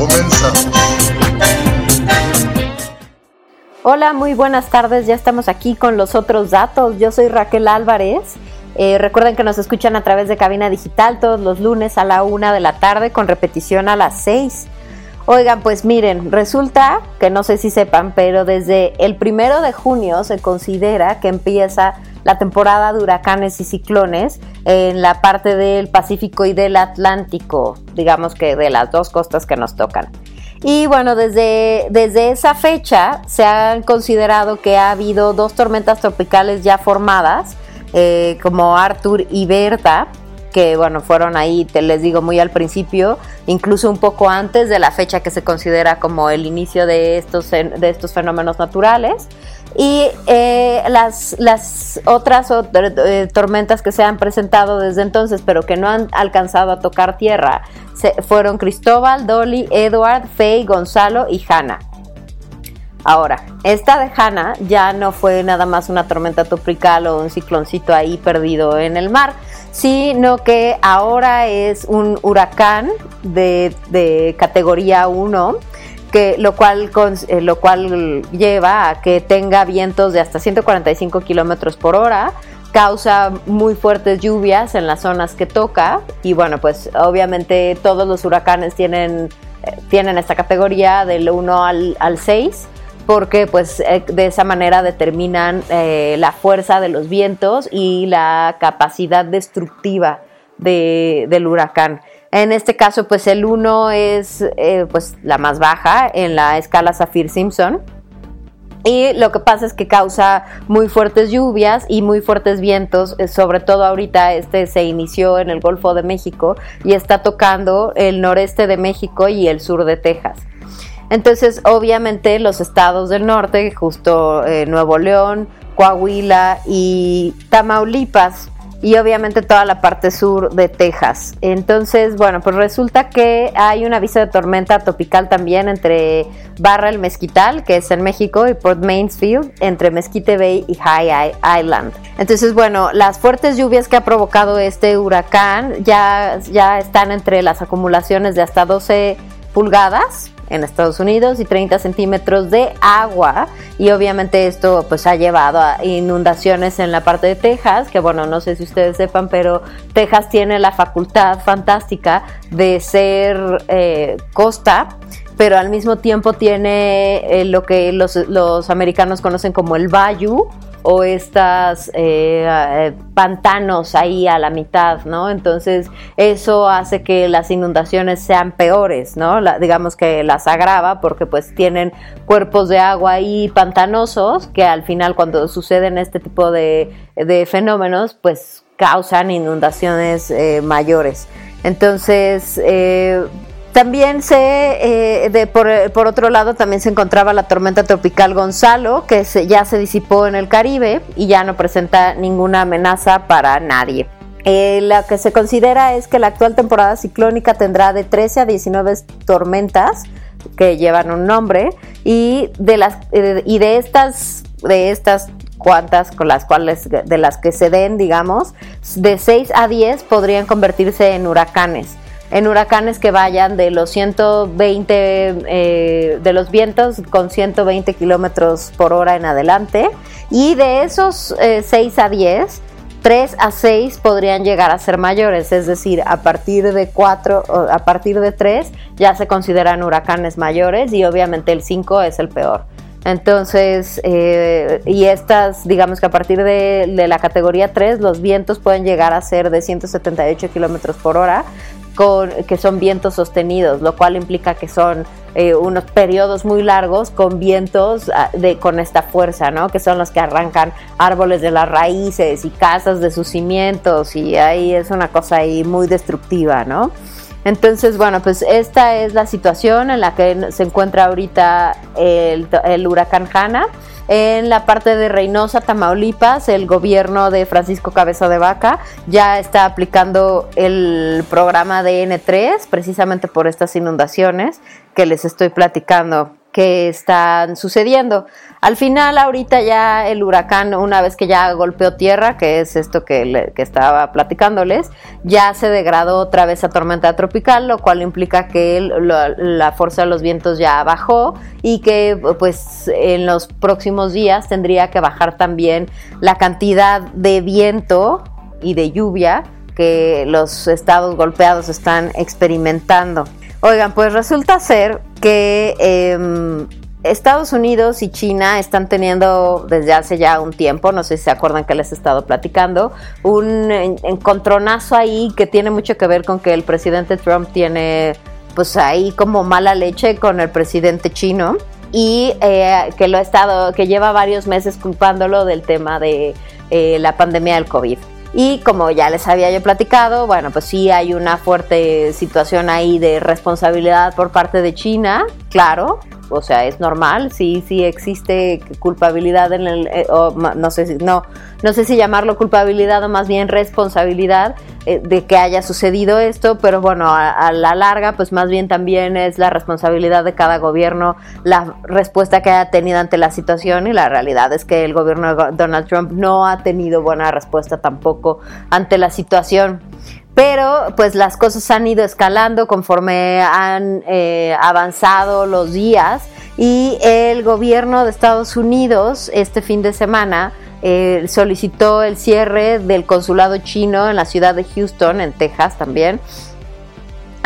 Comenzamos. Hola, muy buenas tardes. Ya estamos aquí con los otros datos. Yo soy Raquel Álvarez. Eh, recuerden que nos escuchan a través de cabina digital todos los lunes a la una de la tarde con repetición a las seis. Oigan, pues miren, resulta que no sé si sepan, pero desde el primero de junio se considera que empieza la temporada de huracanes y ciclones en la parte del Pacífico y del Atlántico, digamos que de las dos costas que nos tocan. Y bueno, desde, desde esa fecha se han considerado que ha habido dos tormentas tropicales ya formadas, eh, como Arthur y Berta, que bueno, fueron ahí, te les digo, muy al principio, incluso un poco antes de la fecha que se considera como el inicio de estos, de estos fenómenos naturales. Y eh, las, las otras eh, tormentas que se han presentado desde entonces, pero que no han alcanzado a tocar tierra, fueron Cristóbal, Dolly, Edward, Faye, Gonzalo y Hannah. Ahora, esta de Hannah ya no fue nada más una tormenta tropical o un cicloncito ahí perdido en el mar, sino que ahora es un huracán de, de categoría 1 que lo cual, eh, lo cual lleva a que tenga vientos de hasta 145 kilómetros por hora, causa muy fuertes lluvias en las zonas que toca y bueno, pues obviamente todos los huracanes tienen, eh, tienen esta categoría del 1 al, al 6 porque pues eh, de esa manera determinan la fuerza de los vientos y la capacidad destructiva del huracán. En este caso, pues el 1 es eh, pues la más baja en la escala Saffir-Simpson. Y lo que pasa es que causa muy fuertes lluvias y muy fuertes vientos, eh, sobre todo ahorita este se inició en el Golfo de México y está tocando el noreste de México y el sur de Texas. Entonces, obviamente los estados del norte, justo eh, Nuevo León, Coahuila y Tamaulipas, y obviamente toda la parte sur de Texas. Entonces, bueno, pues resulta que hay un aviso de tormenta tropical también entre Barra el Mezquital, que es en México, y Port Mansfield, entre Mesquite Bay y High Island. Entonces, bueno, las fuertes lluvias que ha provocado este huracán ya, ya están entre las acumulaciones de hasta 12 pulgadas en Estados Unidos y 30 centímetros de agua. Y obviamente esto pues ha llevado a inundaciones en la parte de Texas que bueno no sé si ustedes sepan pero Texas tiene la facultad fantástica de ser eh, costa pero al mismo tiempo tiene eh, lo que los, los americanos conocen como el bayou o estas eh, eh, pantanos ahí a la mitad, ¿no? Entonces eso hace que las inundaciones sean peores, ¿no? digamos que las agrava porque pues tienen cuerpos de agua ahí pantanosos que al final cuando suceden este tipo de, fenómenos pues causan inundaciones eh, mayores. Entonces, también se, eh, por, otro lado, también se encontraba la tormenta tropical Gonzalo, que ya se disipó en el Caribe y ya no presenta ninguna amenaza para nadie. Eh, lo que se considera es que la actual temporada ciclónica tendrá de 13 a 19 tormentas que llevan un nombre y de las eh, y de estas de estas cuantas con las cuales de las que se den, digamos, de 6 a 10 podrían convertirse en huracanes en huracanes que vayan de los 120, eh, de los vientos con 120 kilómetros por hora en adelante. Y de esos 6 eh, a 10, 3 a 6 podrían llegar a ser mayores, es decir, a partir de 4, a partir de 3 ya se consideran huracanes mayores y obviamente el 5 es el peor. Entonces, eh, y estas, digamos que a partir de, de, la categoría 3, los vientos pueden llegar a ser de 178 kilómetros por hora, que son vientos sostenidos, lo cual implica que son eh, unos periodos muy largos con vientos ah, de, con esta fuerza, ¿no? Que son los que arrancan árboles de las raíces y casas de sus cimientos y ahí es una cosa ahí muy destructiva, ¿no? Entonces, bueno, pues esta es la situación en la que se encuentra ahorita el, el huracán Hanna. En la parte de Reynosa, Tamaulipas, el gobierno de Francisco Cabeza de Vaca ya está aplicando el programa de N3 precisamente por estas inundaciones que les estoy platicando que están sucediendo. Al final, ahorita ya el huracán, una vez que ya golpeó tierra, que es esto que, estaba platicándoles, ya se degradó otra vez a tormenta tropical, lo cual implica que la fuerza de los vientos ya bajó y que pues en los próximos días tendría que bajar también la cantidad de viento y de lluvia que los estados golpeados están experimentando. Oigan, pues resulta ser que em, Estados Unidos y China están teniendo desde hace ya un tiempo, no sé si se acuerdan que les he estado platicando, un encontronazo ahí que tiene mucho que ver con que el presidente Trump tiene pues ahí como mala leche con el presidente chino y eh, que lo ha estado, que lleva varios meses culpándolo del tema de eh, la pandemia del COVID. Y como ya les había yo platicado, bueno, pues sí hay una fuerte situación ahí de responsabilidad por parte de China, claro, o sea, es normal, sí, sí existe culpabilidad en el, eh, no sé si, no, no sé si llamarlo culpabilidad o más bien responsabilidad eh, de que haya sucedido esto, pero bueno, a, la larga, pues más bien también es la responsabilidad de cada gobierno la respuesta que haya tenido ante la situación y la realidad es que el gobierno de Donald Trump no ha tenido buena respuesta tampoco ante la situación pero pues las cosas han ido escalando conforme han eh, avanzado los días y el gobierno de Estados Unidos este fin de semana eh, solicitó el cierre del consulado chino en la ciudad de Houston, en Texas también.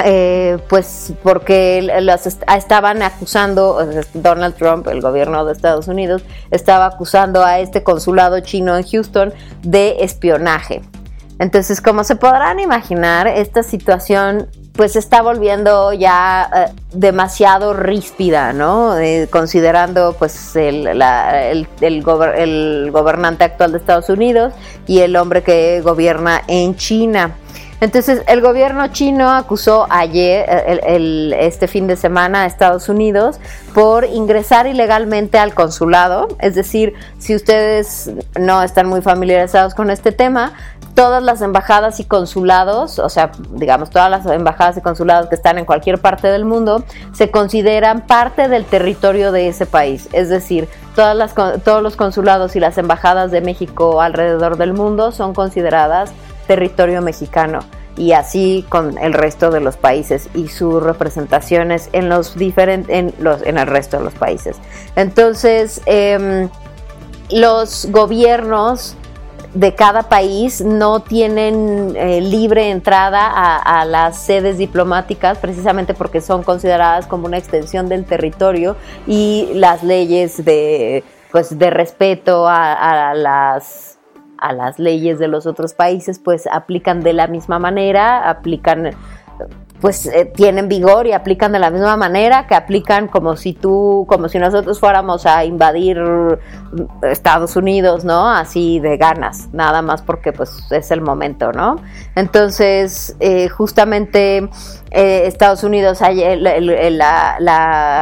Eh, pues porque los estaban acusando, Donald Trump, el gobierno de Estados Unidos, estaba acusando a este consulado chino en Houston de espionaje. Entonces, como se podrán imaginar, esta situación pues se está volviendo ya eh, demasiado ríspida, ¿no? Eh, considerando pues el, el, gobernante actual de Estados Unidos y el hombre que gobierna en China. Entonces, el gobierno chino acusó ayer, el, este fin de semana, a Estados Unidos por ingresar ilegalmente al consulado. Es decir, si ustedes no están muy familiarizados con este tema, todas las embajadas y consulados, o sea, digamos, todas las embajadas y consulados que están en cualquier parte del mundo, se consideran parte del territorio de ese país. Es decir, todas las, todos los consulados y las embajadas de México alrededor del mundo son consideradas territorio mexicano y así con el resto de los países y sus representaciones en los diferentes en los en el resto de los países entonces em, los gobiernos de cada país no tienen eh, libre entrada a, las sedes diplomáticas precisamente porque son consideradas como una extensión del territorio y las leyes de pues de respeto a, las a las leyes de los otros países pues aplican de la misma manera aplican pues eh, tienen vigor y aplican de la misma manera que aplican como si tú, como si nosotros fuéramos a invadir Estados Unidos, ¿no? Así de ganas, nada más porque pues es el momento, ¿no? Entonces, eh, justamente eh, Estados Unidos, la,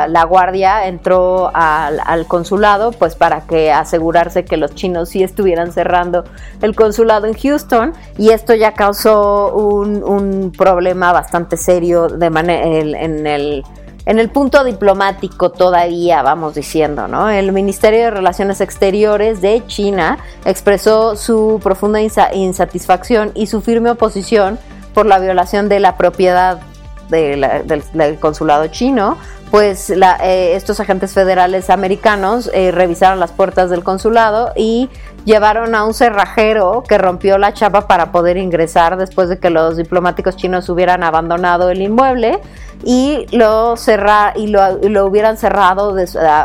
la, guardia entró al, consulado pues para que asegurarse que los chinos sí estuvieran cerrando el consulado en Houston y esto ya causó un, un problema bastante serio de en el en el punto diplomático todavía, vamos diciendo, ¿no? El Ministerio de Relaciones Exteriores de China expresó su profunda insatisfacción y su firme oposición por la violación de la propiedad del, consulado chino, pues eh, estos agentes federales americanos eh, revisaron las puertas del consulado y llevaron a un cerrajero que rompió la chapa para poder ingresar después de que los diplomáticos chinos hubieran abandonado el inmueble y lo cerra y lo, hubieran cerrado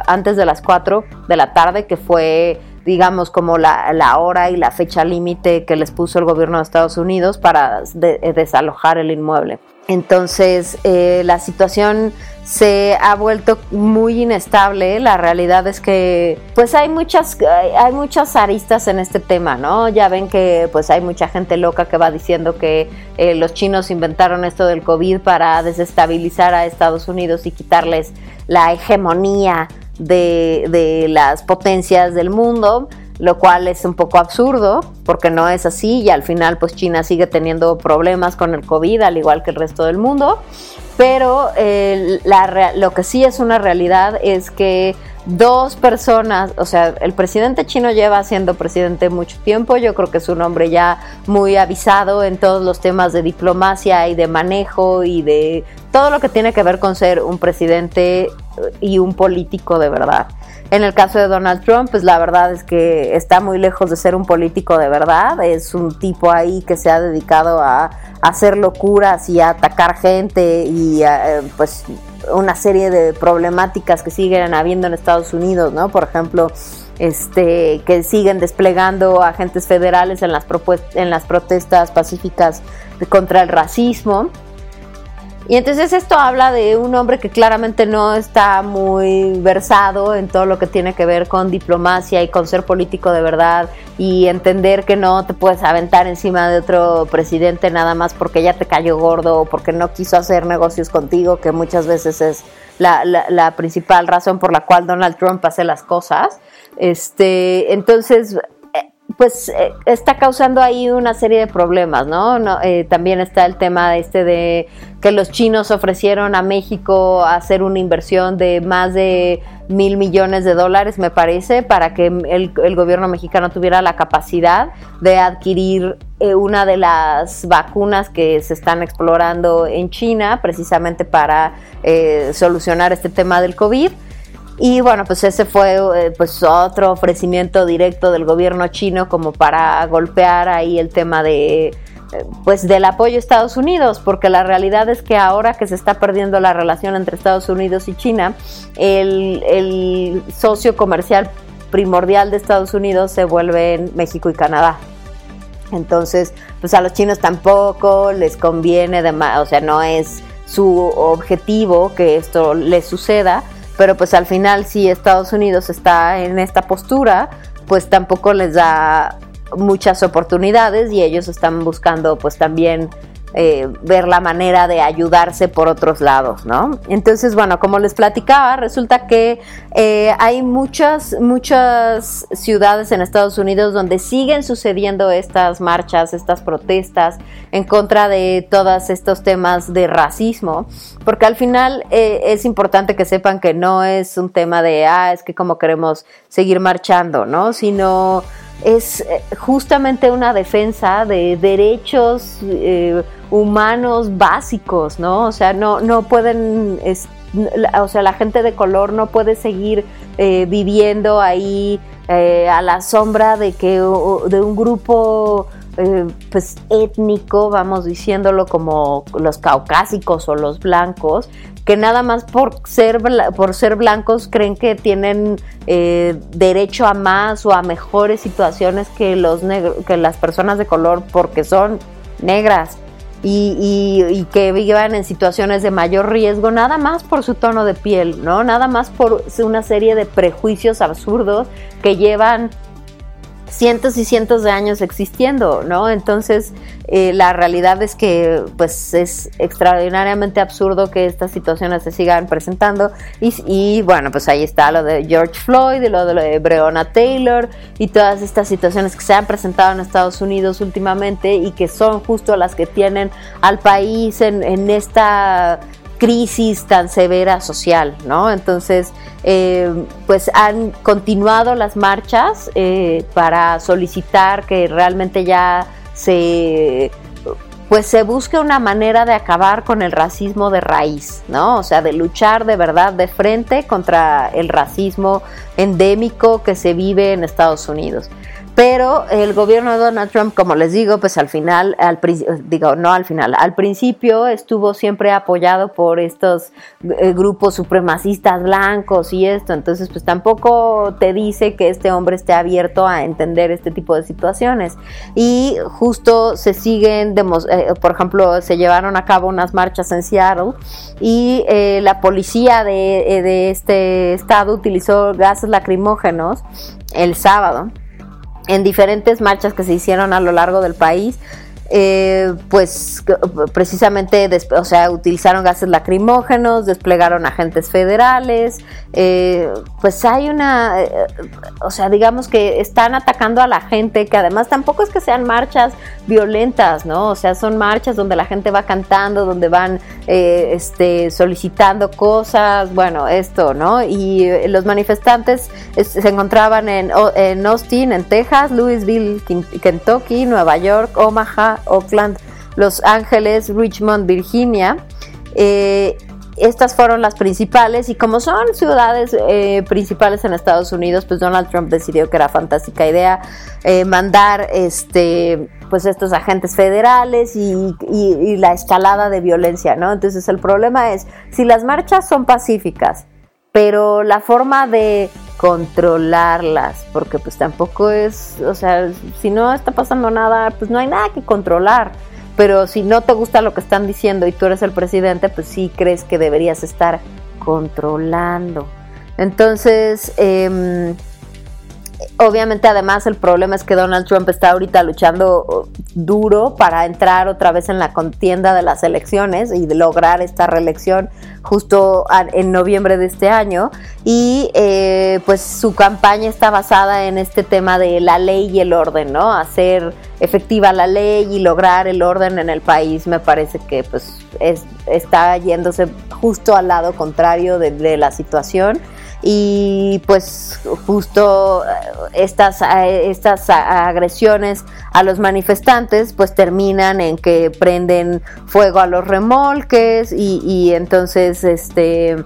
antes de las 4 de la tarde que fue digamos, como la, la hora y la fecha límite que les puso el gobierno de Estados Unidos para desalojar el inmueble. Entonces, eh, la situación se ha vuelto muy inestable. La realidad es que pues hay muchas hay muchas aristas en este tema, ¿no? Ya ven que pues hay mucha gente loca que va diciendo que eh, los chinos inventaron esto del COVID para desestabilizar a Estados Unidos y quitarles la hegemonía de, de las potencias del mundo lo cual es un poco absurdo porque no es así y al final pues China sigue teniendo problemas con el COVID al igual que el resto del mundo pero eh, lo que sí es una realidad es que dos personas, o sea, el presidente chino lleva siendo presidente mucho tiempo, yo creo que es un hombre ya muy avisado en todos los temas de diplomacia y de manejo y de todo lo que tiene que ver con ser un presidente y un político de verdad. En el caso de Donald Trump, pues la verdad es que está muy lejos de ser un político de verdad, es un tipo ahí que se ha dedicado a, hacer locuras y a atacar gente y eh, pues una serie de problemáticas que siguen habiendo en Estados Unidos, ¿no? Por ejemplo, este, que siguen desplegando agentes federales en las, en las protestas pacíficas contra el racismo. Y entonces esto habla de un hombre que claramente no está muy versado en todo lo que tiene que ver con diplomacia y con ser político de verdad y entender que no te puedes aventar encima de otro presidente nada más porque ya te cayó gordo o porque no quiso hacer negocios contigo, que muchas veces es la, la principal razón por la cual Donald Trump hace las cosas. Este, entonces, pues eh, está causando ahí una serie de problemas, ¿no? Eh, también está el tema este de que los chinos ofrecieron a México hacer una inversión de más de mil millones de dólares, me parece, para que el, gobierno mexicano tuviera la capacidad de adquirir eh, una de las vacunas que se están explorando en China, precisamente para solucionar este tema del COVID. Y bueno, pues ese fue eh, pues otro ofrecimiento directo del gobierno chino como para golpear ahí el tema de eh, pues del apoyo a Estados Unidos, porque la realidad es que ahora que se está perdiendo la relación entre Estados Unidos y China, el, el socio comercial primordial de Estados Unidos se vuelve en México y Canadá. Entonces, pues a los chinos tampoco les conviene, de o sea, no es su objetivo que esto les suceda, pero pues al final si Estados Unidos está en esta postura, pues tampoco les da muchas oportunidades y ellos están buscando pues también eh, ver la manera de ayudarse por otros lados, ¿no? Entonces, bueno, como les platicaba, resulta que eh, hay muchas, muchas ciudades en Estados Unidos donde siguen sucediendo estas marchas, estas protestas en contra de todos estos temas de racismo, porque al final eh, es importante que sepan que no es un tema de, ah, es que como queremos seguir marchando, ¿no? Sino es justamente una defensa de derechos humanos básicos, ¿no? O sea, no, no pueden, o sea, la gente de color no puede seguir eh, viviendo ahí eh, a la sombra de que de un grupo eh, pues étnico, vamos diciéndolo como los caucásicos o los blancos, que nada más por ser, por ser blancos creen que tienen derecho a más o a mejores situaciones que, los que las personas de color porque son negras y, que vivan en situaciones de mayor riesgo, nada más por su tono de piel, ¿no? Nada más por una serie de prejuicios absurdos que llevan cientos y cientos de años existiendo, ¿no? Entonces, eh, la realidad es que, pues, es extraordinariamente absurdo que estas situaciones se sigan presentando. Y, bueno, pues ahí está lo de George Floyd y lo de, Breonna Taylor y todas estas situaciones que se han presentado en Estados Unidos últimamente y que son justo las que tienen al país en esta crisis tan severa social, ¿no? Entonces, eh, pues han continuado las marchas eh, para solicitar que realmente ya se pues se busque una manera de acabar con el racismo de raíz, ¿no? O sea, de luchar de verdad de frente contra el racismo endémico que se vive en Estados Unidos. Pero el gobierno de Donald Trump, como les digo, pues al final, al, digo, no al final, al principio estuvo siempre apoyado por estos eh, grupos supremacistas blancos y esto, entonces pues tampoco te dice que este hombre esté abierto a entender este tipo de situaciones. Y justo se siguen, eh, por ejemplo, se llevaron a cabo unas marchas en Seattle y eh, la policía de, de este estado utilizó gases lacrimógenos el sábado en diferentes marchas que se hicieron a lo largo del país eh, pues precisamente, o sea, utilizaron gases lacrimógenos, desplegaron agentes federales, eh, pues hay una, eh, o sea, digamos que están atacando a la gente, que además tampoco es que sean marchas violentas, ¿no? O sea, son marchas donde la gente va cantando, donde van este, solicitando cosas, bueno, esto, ¿no? Y los manifestantes se encontraban en, en Austin, en Texas, Louisville, Kentucky, Nueva York, Omaha, Oakland, Los Ángeles, Richmond, Virginia. Eh, estas fueron las principales y como son ciudades eh, principales en Estados Unidos, pues Donald Trump decidió que era fantástica idea eh, mandar este pues estos agentes federales y, y, la escalada de violencia, ¿no? Entonces el problema es, si las marchas son pacíficas, pero la forma de controlarlas, porque pues tampoco es, o sea, si no está pasando nada, pues no hay nada que controlar. Pero si no te gusta lo que están diciendo y tú eres el presidente, pues sí crees que deberías estar controlando. Entonces, eh, Obviamente además el problema es que Donald Trump está ahorita luchando uh, duro para entrar otra vez en la contienda de las elecciones y lograr esta reelección justo en noviembre de este año y eh, pues su campaña está basada en este tema de la ley y el orden, ¿no? Hacer efectiva la ley y lograr el orden en el país me parece que pues está yéndose justo al lado contrario de la situación y pues justo eh, estas, eh, estas agresiones a los manifestantes pues terminan en que prenden fuego a los remolques y, y entonces este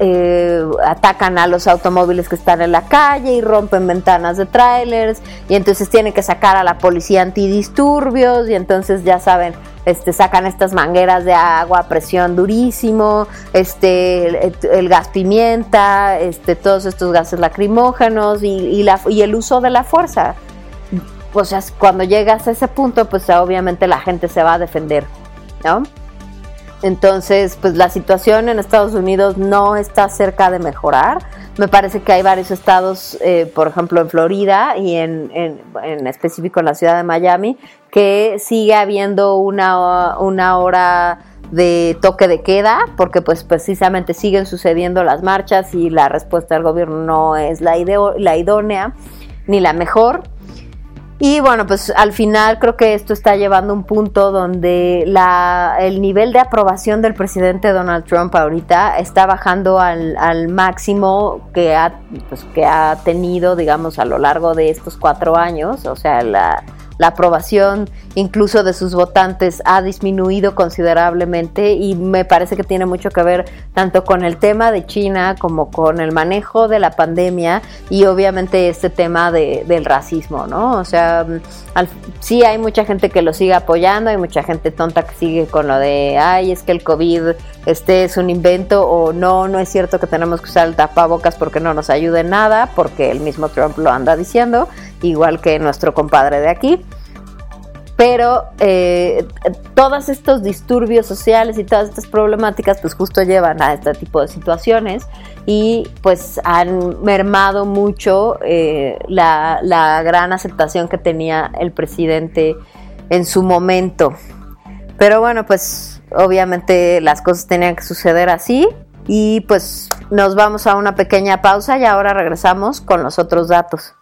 eh, atacan a los automóviles que están en la calle y rompen ventanas de trailers. Y entonces tienen que sacar a la policía antidisturbios y entonces ya saben este, sacan estas mangueras de agua a presión durísimo, este, el, gas pimienta, este, todos estos gases lacrimógenos y, la, y el uso de la fuerza. O sea, cuando llegas a ese punto, pues obviamente la gente se va a defender, ¿no? Entonces, pues la situación en Estados Unidos no está cerca de mejorar. Me parece que hay varios estados, eh, por ejemplo en Florida y en, en, específico en la ciudad de Miami, que sigue habiendo una, una hora de toque de queda, porque pues precisamente siguen sucediendo las marchas y la respuesta del gobierno no es la, la idónea ni la mejor. Y bueno, pues al final creo que esto está llevando un punto donde la, el nivel de aprobación del presidente Donald Trump ahorita está bajando al, al máximo que ha, pues, que ha tenido, digamos, a lo largo de estos cuatro años. O sea, la, la aprobación incluso de sus votantes ha disminuido considerablemente y me parece que tiene mucho que ver tanto con el tema de China como con el manejo de la pandemia y obviamente este tema de, del racismo, ¿no? O sea, sí hay mucha gente que lo sigue apoyando, hay mucha gente tonta que sigue con lo de, ay, es que el COVID este es un invento o no, no es cierto que tenemos que usar el tapabocas porque no nos ayude en nada, porque el mismo Trump lo anda diciendo igual que nuestro compadre de aquí. Pero eh, todos estos disturbios sociales y todas estas problemáticas pues justo llevan a este tipo de situaciones y pues han mermado mucho eh, la, la gran aceptación que tenía el presidente en su momento. Pero bueno, pues obviamente las cosas tenían que suceder así y pues nos vamos a una pequeña pausa y ahora regresamos con los otros datos.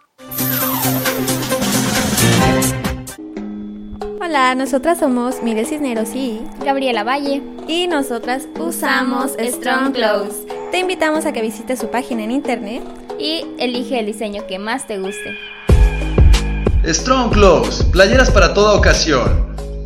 Hola, nosotras somos Mire Cisneros y Gabriela Valle. Y nosotras usamos Strong Clothes. Te invitamos a que visites su página en internet y elige el diseño que más te guste. Strong Clothes, playeras para toda ocasión.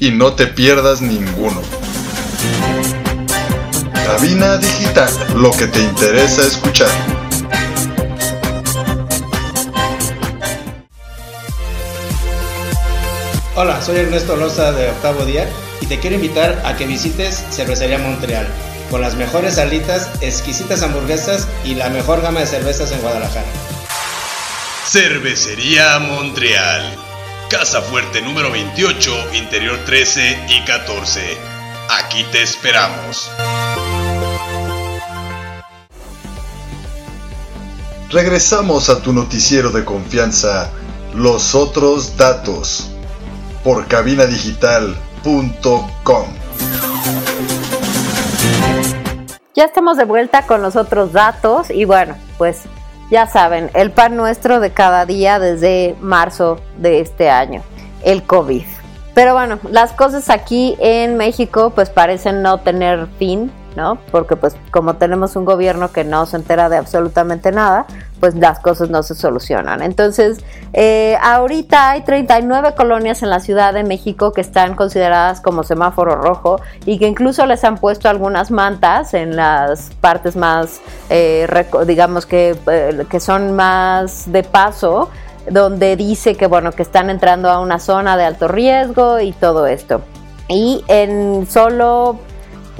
y no te pierdas ninguno. Cabina Digital, lo que te interesa escuchar. Hola, soy Ernesto Loza de Octavo Día y te quiero invitar a que visites Cervecería Montreal, con las mejores salitas, exquisitas hamburguesas y la mejor gama de cervezas en Guadalajara. Cervecería Montreal, Casa Fuerte número 28, Interior 13 y 14. Aquí te esperamos. Regresamos a tu noticiero de confianza, Los Otros Datos, por cabinadigital.com. Ya estamos de vuelta con los otros datos y bueno, pues ya saben, el pan nuestro de cada día desde marzo de este año, el COVID. Pero bueno, las cosas aquí en México pues parecen no tener fin, ¿no? Porque pues como tenemos un gobierno que no se entera de absolutamente nada, pues las cosas no se solucionan. Entonces, eh, ahorita hay 39 colonias en la Ciudad de México que están consideradas como semáforo rojo y que incluso les han puesto algunas mantas en las partes más, eh, digamos que, eh, que son más de paso donde dice que bueno que están entrando a una zona de alto riesgo y todo esto. Y en solo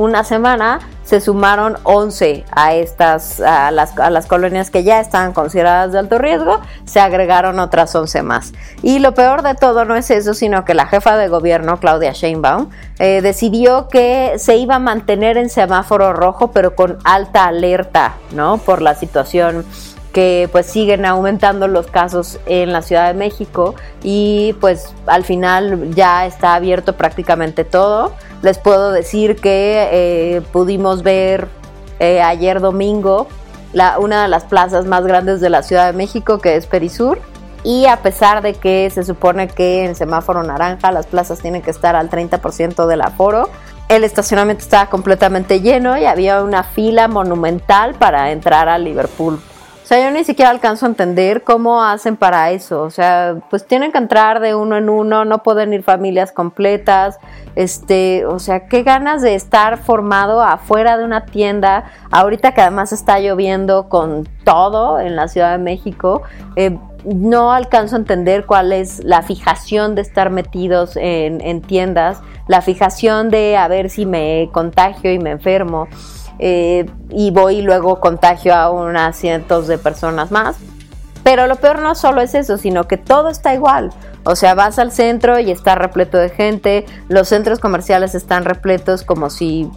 una semana se sumaron 11 a estas a las, a las colonias que ya estaban consideradas de alto riesgo, se agregaron otras 11 más. Y lo peor de todo no es eso, sino que la jefa de gobierno, Claudia Sheinbaum, eh, decidió que se iba a mantener en semáforo rojo, pero con alta alerta, ¿no? Por la situación que pues siguen aumentando los casos en la Ciudad de México y pues al final ya está abierto prácticamente todo. Les puedo decir que eh, pudimos ver eh, ayer domingo la, una de las plazas más grandes de la Ciudad de México que es Perisur y a pesar de que se supone que en semáforo naranja las plazas tienen que estar al 30% del aforo, el estacionamiento estaba completamente lleno y había una fila monumental para entrar a Liverpool sea, yo ni siquiera alcanzo a entender cómo hacen para eso. O sea, pues tienen que entrar de uno en uno, no pueden ir familias completas. Este, o sea, qué ganas de estar formado afuera de una tienda. Ahorita que además está lloviendo con todo en la Ciudad de México. Eh, no alcanzo a entender cuál es la fijación de estar metidos en, en tiendas, la fijación de a ver si me contagio y me enfermo. Eh, y voy y luego contagio a unas cientos de personas más. Pero lo peor no solo es eso, sino que todo está igual. O sea, vas al centro y está repleto de gente, los centros comerciales están repletos como si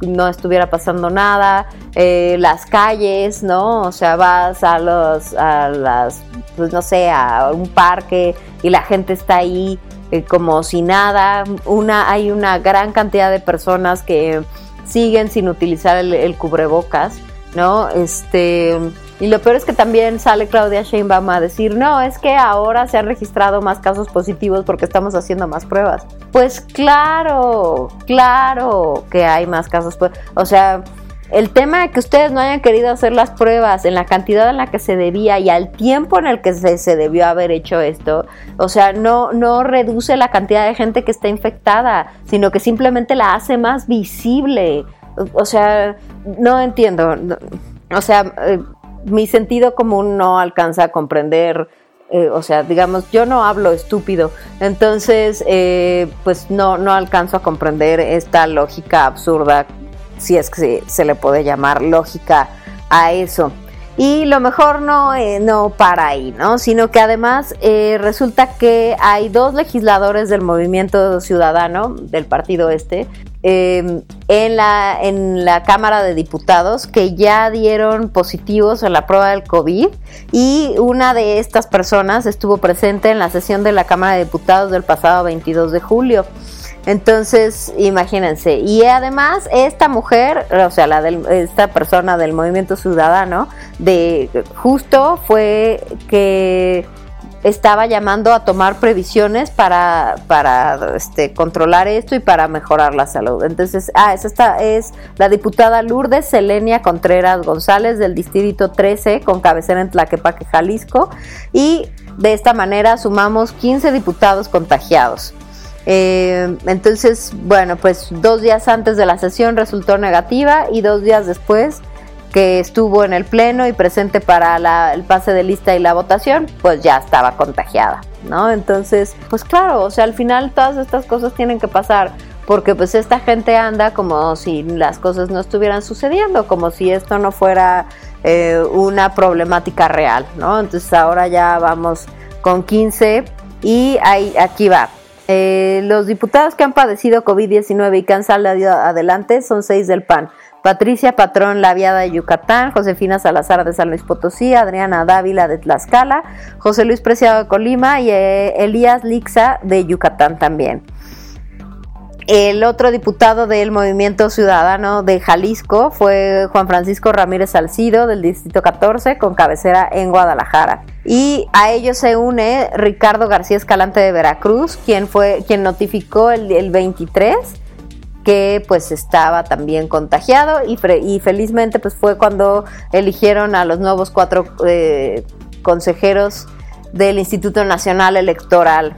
no estuviera pasando nada, eh, las calles, ¿no? O sea, vas a los, a las, pues no sé, a un parque y la gente está ahí eh, como si nada. Una, hay una gran cantidad de personas que siguen sin utilizar el, cubrebocas, ¿no? Este, y lo peor es que también sale Claudia Sheinbaum a decir, no, es que ahora se han registrado más casos positivos porque estamos haciendo más pruebas. Pues claro, claro que hay más casos. O sea, el tema de que ustedes no hayan querido hacer las pruebas en la cantidad en la que se debía y al tiempo en el que se, debió haber hecho esto, o sea, no, no reduce la cantidad de gente que está infectada, sino que simplemente la hace más visible. O, sea, no entiendo. o sea, eh, mi sentido común no alcanza a comprender. Eh, o sea, digamos, yo no hablo estúpido, entonces, eh, pues no, no alcanzo a comprender esta lógica absurda si es que se, le puede llamar lógica a eso. Y lo mejor no, eh, no para ahí, ¿no? Sino que además eh, resulta que hay dos legisladores del movimiento ciudadano, del partido este, em, en, la, en la Cámara de Diputados que ya dieron positivos a la prueba del COVID y una de estas personas estuvo presente en la sesión de la Cámara de Diputados del pasado 22 de julio. Entonces, imagínense. Y además, esta mujer, o sea, la esta persona del movimiento ciudadano, de justo fue que estaba llamando a tomar previsiones para, para este, controlar esto y para mejorar la salud. Entonces, ah, esta es la diputada Lourdes Selenia Contreras González del Distrito 13 con cabecera en Tlaquepaque, Jalisco. Y de esta manera sumamos 15 diputados contagiados. Eh, entonces, bueno, pues dos días antes de la sesión resultó negativa y dos días después que estuvo en el pleno y presente para el pase de lista y la votación, pues ya estaba contagiada, ¿no? Entonces, pues claro, o sea, al final todas estas cosas tienen que pasar porque pues esta gente anda como si las cosas no estuvieran sucediendo, como si esto no fuera eh, una problemática real, ¿no? Entonces ahora ya vamos con 15 y ahí, aquí va. Eh, los diputados que han padecido COVID-19 y que han salido adelante son seis del PAN. Patricia Patrón Laviada de Yucatán, Josefina Salazar de San Luis Potosí, Adriana Dávila de Tlaxcala, José Luis Preciado de Colima y eh, Elías Lixa de Yucatán también. El otro diputado del Movimiento Ciudadano de Jalisco fue Juan Francisco Ramírez Salcido del Distrito 14 con cabecera en Guadalajara. Y a ellos se une Ricardo García Escalante de Veracruz, quien fue quien notificó el, el 23 que pues estaba también contagiado y, y, felizmente pues fue cuando eligieron a los nuevos cuatro eh, consejeros del Instituto Nacional Electoral.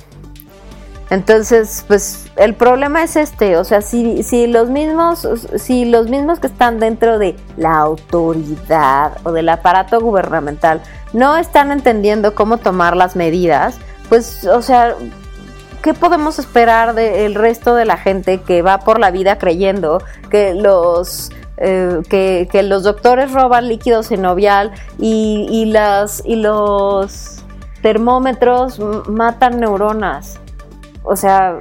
Entonces, pues el problema es este, o sea, si, si los mismos, si los mismos que están dentro de la autoridad o del aparato gubernamental no están entendiendo cómo tomar las medidas, pues, o sea, ¿qué podemos esperar del resto de la gente que va por la vida creyendo que los eh, que, los doctores roban líquido sinovial y, y, las, y los termómetros matan neuronas? O sea,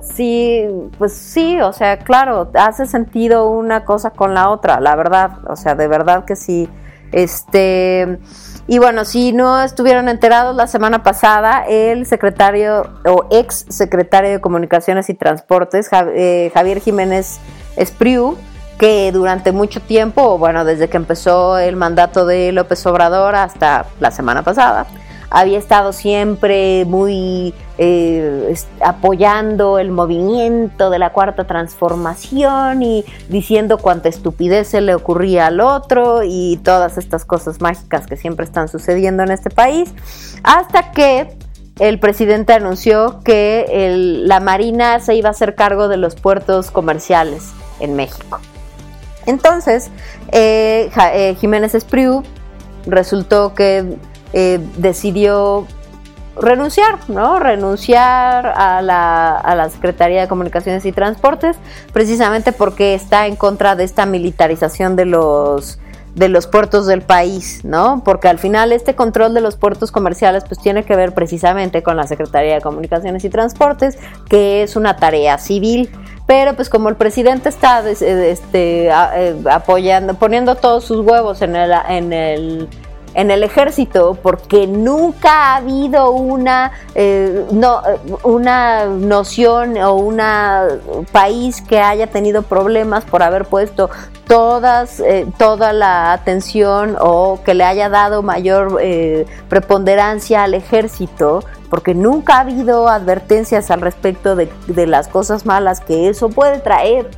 sí, pues sí, o sea, claro, hace sentido una cosa con la otra, la verdad, o sea, de verdad que sí. Este, y bueno, si no estuvieron enterados la semana pasada, el secretario o ex secretario de Comunicaciones y Transportes, eh, Javier Jiménez Espriu, que durante mucho tiempo, bueno, desde que empezó el mandato de López Obrador hasta la semana pasada, había estado siempre muy eh, apoyando el movimiento de la cuarta transformación y diciendo cuánta estupidez se le ocurría al otro y todas estas cosas mágicas que siempre están sucediendo en este país, hasta que el presidente anunció que la Marina se iba a hacer cargo de los puertos comerciales en México. Entonces, eh, eh, Jiménez Espriu resultó que eh, decidió renunciar, ¿no? Renunciar a la, a la Secretaría de Comunicaciones y Transportes, precisamente porque está en contra de esta militarización de los de los puertos del país, ¿no? Porque al final este control de los puertos comerciales pues tiene que ver precisamente con la Secretaría de Comunicaciones y Transportes, que es una tarea civil. Pero pues como el presidente está este, eh, apoyando, poniendo todos sus huevos en el, en el en el ejército porque nunca ha habido una, eh, no, una noción o un país que haya tenido problemas por haber puesto todas, eh, toda la atención o que le haya dado mayor eh, preponderancia al ejército, porque nunca ha habido advertencias al respecto de, de las cosas malas que eso puede traer,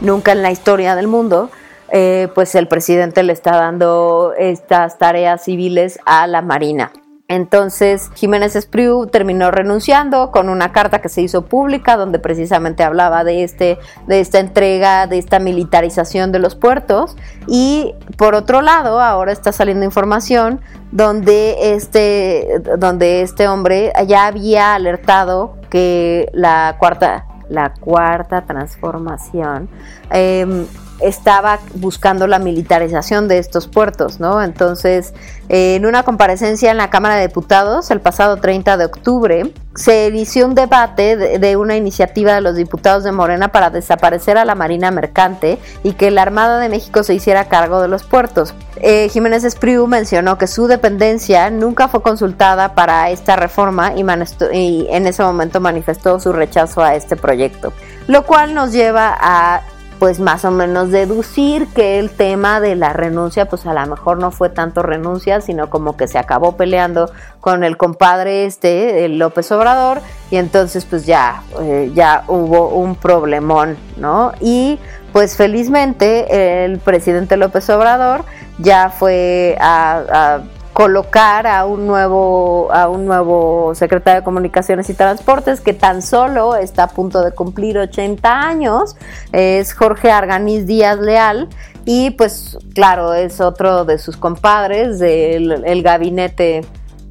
nunca en la historia del mundo. Eh, pues el presidente le está dando estas tareas civiles a la Marina. Entonces Jiménez Espriu terminó renunciando con una carta que se hizo pública donde precisamente hablaba de este de esta entrega, de esta militarización de los puertos y por otro lado ahora está saliendo información donde este donde este hombre ya había alertado que la cuarta la cuarta transformación eh, estaba buscando la militarización de estos puertos, ¿no? Entonces, en una comparecencia en la Cámara de Diputados el pasado 30 de octubre, se inició un debate de, una iniciativa de los diputados de Morena para desaparecer a la Marina Mercante y que la Armada de México se hiciera cargo de los puertos. Eh, Jiménez Espriu mencionó que su dependencia nunca fue consultada para esta reforma y, y en ese momento manifestó su rechazo a este proyecto, lo cual nos lleva a pues más o menos deducir que el tema de la renuncia, pues a lo mejor no fue tanto renuncia, sino como que se acabó peleando con el compadre este, López Obrador, y entonces pues ya, eh, ya hubo un problemón, ¿no? Y pues felizmente el presidente López Obrador ya fue a, colocar a un nuevo a un nuevo secretario de Comunicaciones y Transportes que tan solo está a punto de cumplir 80 años, es Jorge Arganiz Díaz Leal y pues claro, es otro de sus compadres del el gabinete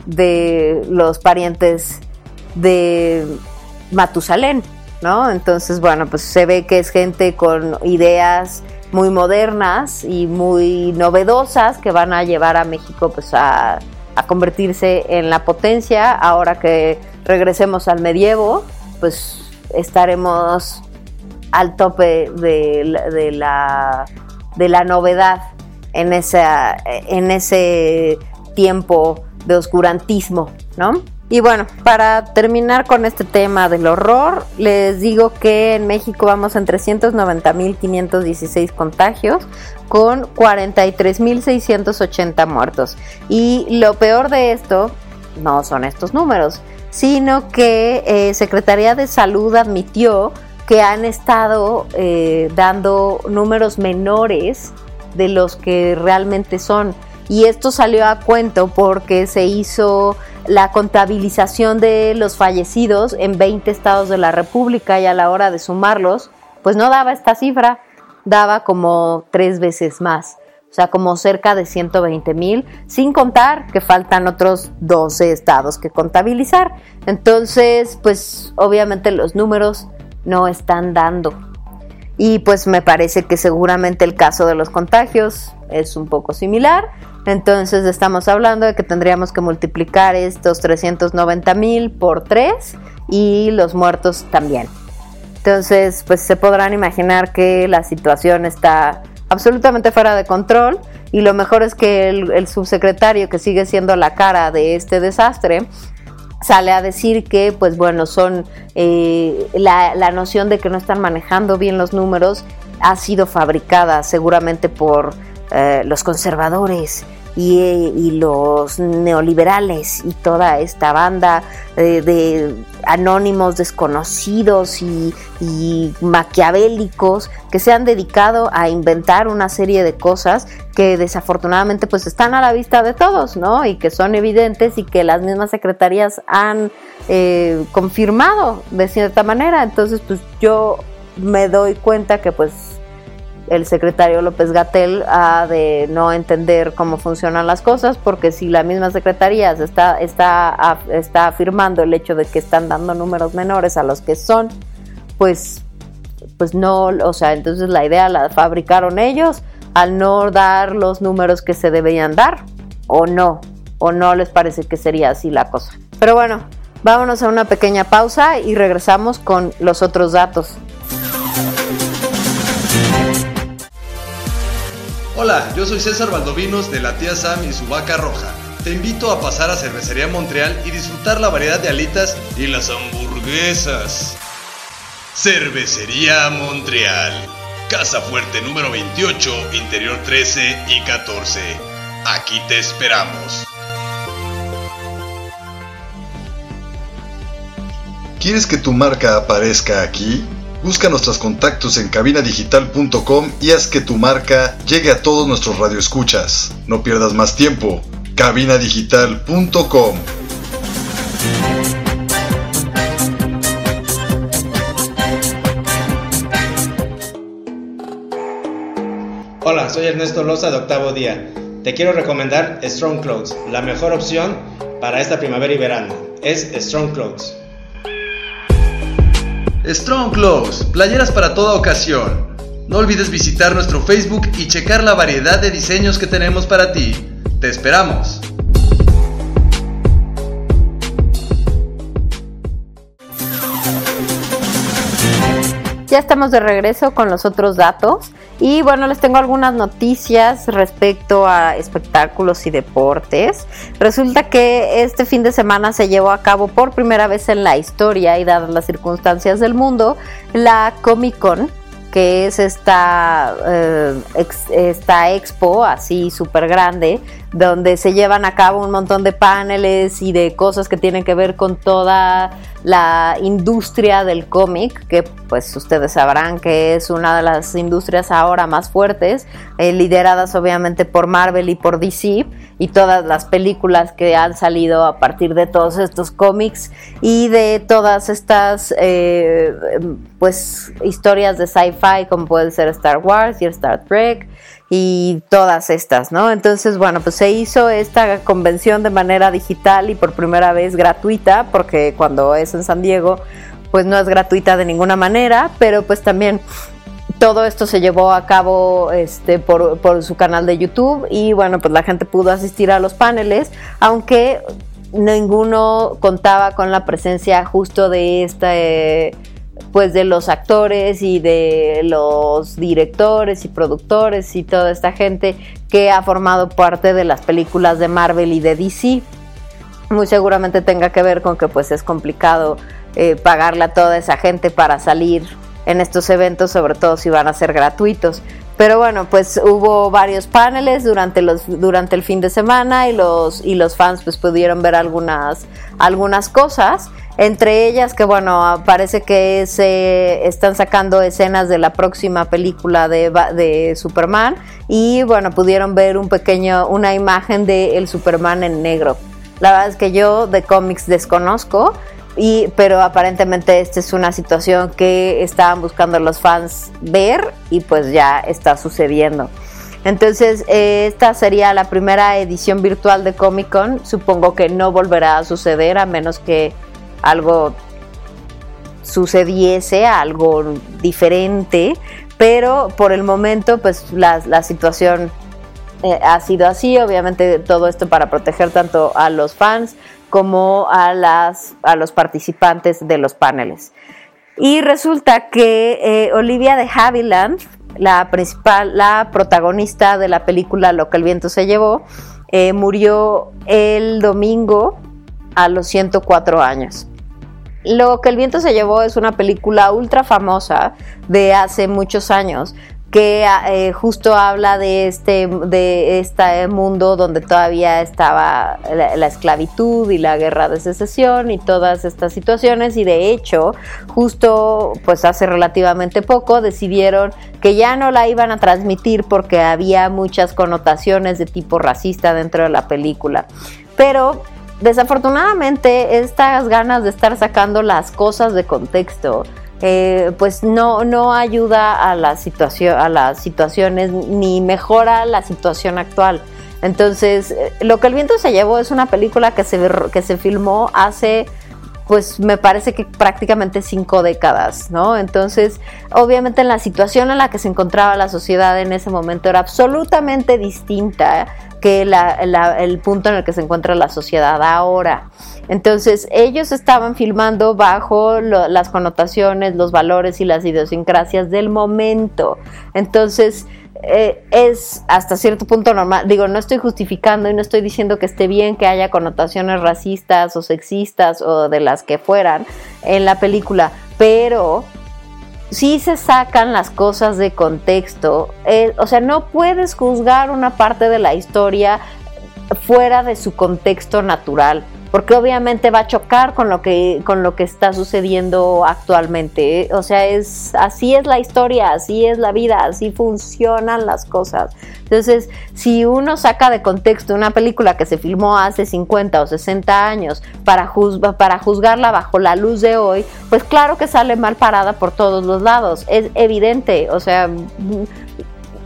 de los parientes de Matusalén, ¿no? Entonces, bueno, pues se ve que es gente con ideas muy modernas y muy novedosas que van a llevar a México pues a, convertirse en la potencia. Ahora que regresemos al medievo, pues estaremos al tope de, de, la, de la novedad en, esa, en ese tiempo de oscurantismo, ¿no? Y bueno, para terminar con este tema del horror, les digo que en México vamos en 390.516 contagios con 43.680 muertos. Y lo peor de esto no son estos números, sino que eh, Secretaría de Salud admitió que han estado eh, dando números menores de los que realmente son. Y esto salió a cuento porque se hizo la contabilización de los fallecidos en 20 estados de la República y a la hora de sumarlos, pues no daba esta cifra, daba como tres veces más, o sea, como cerca de 120 mil, sin contar que faltan otros 12 estados que contabilizar. Entonces, pues obviamente los números no están dando. Y pues me parece que seguramente el caso de los contagios es un poco similar entonces estamos hablando de que tendríamos que multiplicar estos 390 mil por 3 y los muertos también. Entonces, pues se podrán imaginar que la situación está absolutamente fuera de control y lo mejor es que el, subsecretario que sigue siendo la cara de este desastre sale a decir que, pues bueno, son eh, la, la noción de que no están manejando bien los números ha sido fabricada seguramente por eh, los conservadores y, los neoliberales y toda esta banda eh, de anónimos desconocidos y, maquiavélicos que se han dedicado a inventar una serie de cosas que desafortunadamente pues están a la vista de todos, ¿no? Y que son evidentes y que las mismas secretarías han eh, confirmado de cierta manera. Entonces pues yo me doy cuenta que pues el secretario López Gatel ha de no entender cómo funcionan las cosas, porque si la misma secretaría está, afirmando el hecho de que están dando números menores a los que son, pues, pues no, o sea, entonces la idea la fabricaron ellos al no dar los números que se deberían dar, o no, o no les parece que sería así la cosa. Pero bueno, vámonos a una pequeña pausa y regresamos con los otros datos. Hola, yo soy César Valdovinos de la tía Sam y su vaca roja. Te invito a pasar a Cervecería Montreal y disfrutar la variedad de alitas y las hamburguesas. Cervecería Montreal. Casa Fuerte número 28, interior 13 y 14. Aquí te esperamos. ¿Quieres que tu marca aparezca aquí? Busca nuestros contactos en cabinadigital.com y haz que tu marca llegue a todos nuestros radioescuchas. No pierdas más tiempo. cabinadigital.com Hola, soy Ernesto Loza de Octavo Día. Te quiero recomendar Strong Clothes, la mejor opción para esta primavera y verano. Es Strong Clothes. Strong Clothes, playeras para toda ocasión. No olvides visitar nuestro Facebook y checar la variedad de diseños que tenemos para ti. Te esperamos. Ya estamos de regreso con los otros datos y bueno, les tengo algunas noticias respecto a espectáculos y deportes. Resulta que este fin de semana se llevó a cabo por primera vez en la historia y dadas las circunstancias del mundo la Comic Con que es esta, eh, esta expo así súper grande, donde se llevan a cabo un montón de paneles y de cosas que tienen que ver con toda la industria del cómic, que pues ustedes sabrán que es una de las industrias ahora más fuertes, eh, lideradas obviamente por Marvel y por DC, y todas las películas que han salido a partir de todos estos cómics y de todas estas eh, pues historias de sci-fi como puede ser Star Wars y Star Trek y todas estas, ¿no? Entonces, bueno, pues se hizo esta convención de manera digital y por primera vez gratuita, porque cuando es en San Diego, pues no es gratuita de ninguna manera, pero pues también todo esto se llevó a cabo este, por, por su canal de YouTube y bueno, pues la gente pudo asistir a los paneles, aunque ninguno contaba con la presencia justo de este pues de los actores y de los directores y productores y toda esta gente que ha formado parte de las películas de Marvel y de DC. Muy seguramente tenga que ver con que pues es complicado eh, pagarle a toda esa gente para salir en estos eventos, sobre todo si van a ser gratuitos. Pero bueno, pues hubo varios paneles durante los durante el fin de semana y los y los fans pues pudieron ver algunas algunas cosas entre ellas que bueno, parece que se están sacando escenas de la próxima película de, de Superman y bueno, pudieron ver un pequeño, una imagen de el Superman en negro. La verdad es que yo de cómics desconozco, y, pero aparentemente esta es una situación que estaban buscando los fans ver y pues ya está sucediendo. Entonces, eh, esta sería la primera edición virtual de Comic Con. Supongo que no volverá a suceder a menos que algo sucediese, algo diferente, pero por el momento pues la, situación eh, ha sido así, obviamente todo esto para proteger tanto a los fans como a, las, a los participantes de los paneles. Y resulta que eh, Olivia de Havilland, la principal, la protagonista de la película Lo que el viento se llevó, eh, murió el domingo a los 104 años. Lo que el viento se llevó es una película ultra famosa de hace muchos años que eh, justo habla de este de este mundo donde todavía estaba la, esclavitud y la guerra de secesión y todas estas situaciones. Y de hecho justo pues hace relativamente poco decidieron que ya no la iban a transmitir porque había muchas connotaciones de tipo racista dentro de la película. Pero desafortunadamente estas ganas de estar sacando las cosas de contexto eh, pues no, no ayuda a la situación, a las situaciones ni mejora la situación actual. Entonces, eh, lo que el viento se llevó es una película que se, que se filmó hace pues me parece que prácticamente cinco décadas, ¿no? Entonces, obviamente en la situación en la que se encontraba la sociedad en ese momento era absolutamente distinta que el punto en el que se encuentra la sociedad ahora. Entonces, ellos estaban filmando bajo las connotaciones, los valores y las idiosincrasias del momento. Entonces, eh, es hasta cierto punto normal. Digo, no estoy justificando y no estoy diciendo que esté bien que haya connotaciones racistas o sexistas o de las que fueran en la película, pero sí se sacan las cosas de contexto. Eh, o sea, no puedes juzgar una parte de la historia fuera de su contexto natural porque obviamente va a chocar con lo que con lo que está sucediendo actualmente. O sea, es así es la historia, así es la vida, así funcionan las cosas. Entonces, si uno saca de contexto una película que se filmó hace 50 o 60 años para, para juzgarla bajo la luz de hoy, pues claro que sale mal parada por todos los lados. Es evidente, o sea,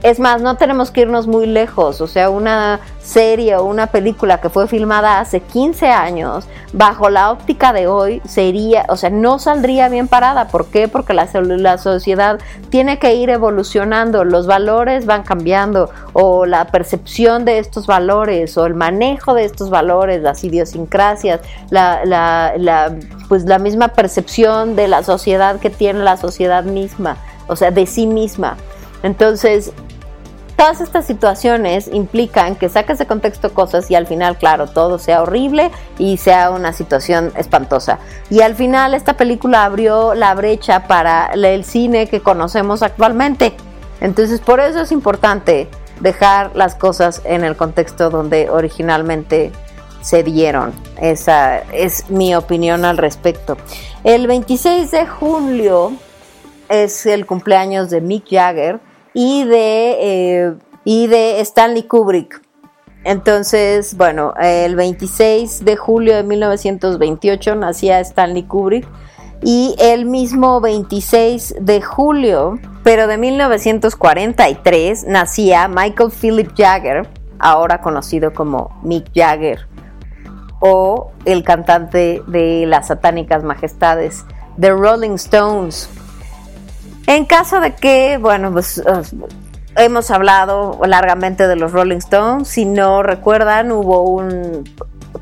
es más, no tenemos que irnos muy lejos, o sea, una serie o una película que fue filmada hace 15 años, bajo la óptica de hoy, sería, o sea, no saldría bien parada. ¿Por qué? Porque la, la sociedad tiene que ir evolucionando, los valores van cambiando, o la percepción de estos valores, o el manejo de estos valores, las idiosincrasias, la, la, pues la misma percepción de la sociedad que tiene la sociedad misma, o sea, de sí misma. Entonces, todas estas situaciones implican que saques de contexto cosas y al final, claro, todo sea horrible y sea una situación espantosa. Y al final esta película abrió la brecha para el cine que conocemos actualmente. Entonces por eso es importante dejar las cosas en el contexto donde originalmente se dieron. Esa es mi opinión al respecto. El 26 de julio es el cumpleaños de Mick Jagger y de, eh, y de Stanley Kubrick. Entonces, bueno, el 26 de julio de 1928 nacía Stanley Kubrick y el mismo 26 de julio, pero de 1943, nacía Michael Philip Jagger, ahora conocido como Mick Jagger, o el cantante de las satánicas majestades, The Rolling Stones. En caso de que, bueno, pues hemos hablado largamente de los Rolling Stones, si no recuerdan, hubo un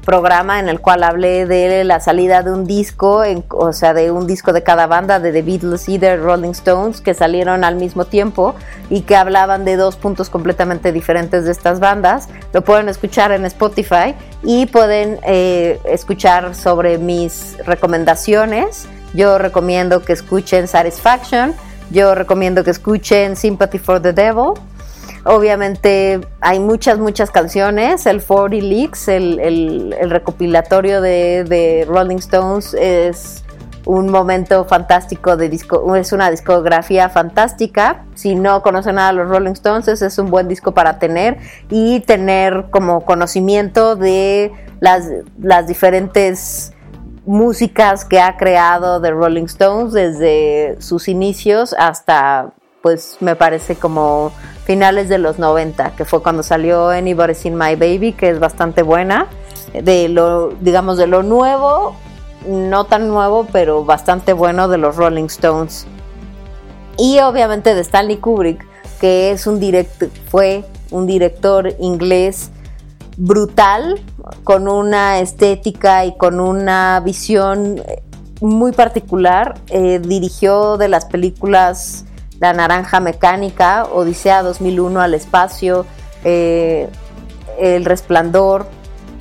programa en el cual hablé de la salida de un disco, o sea, de un disco de cada banda, de The Beatles y de Rolling Stones, que salieron al mismo tiempo y que hablaban de dos puntos completamente diferentes de estas bandas. Lo pueden escuchar en Spotify y pueden eh, escuchar sobre mis recomendaciones. Yo recomiendo que escuchen Satisfaction, yo recomiendo que escuchen Sympathy for the Devil Obviamente hay muchas, muchas canciones. El 40 Leaks, el, recopilatorio de, Rolling Stones, es un momento fantástico de disco, es una discografía fantástica. Si no conocen nada de los Rolling Stones, es un buen disco para tener y tener como conocimiento de las, las diferentes músicas que ha creado The Rolling Stones desde sus inicios hasta pues me parece como finales de los 90, que fue cuando salió Anybody's Seen My Baby, que es bastante buena. De lo, digamos, de lo nuevo, no tan nuevo, pero bastante bueno de los Rolling Stones. Y obviamente de Stanley Kubrick, que es un direct, fue un director inglés brutal, con una estética y con una visión muy particular. Eh, dirigió de las películas la Naranja Mecánica, Odisea 2001 al espacio, eh, El Resplandor,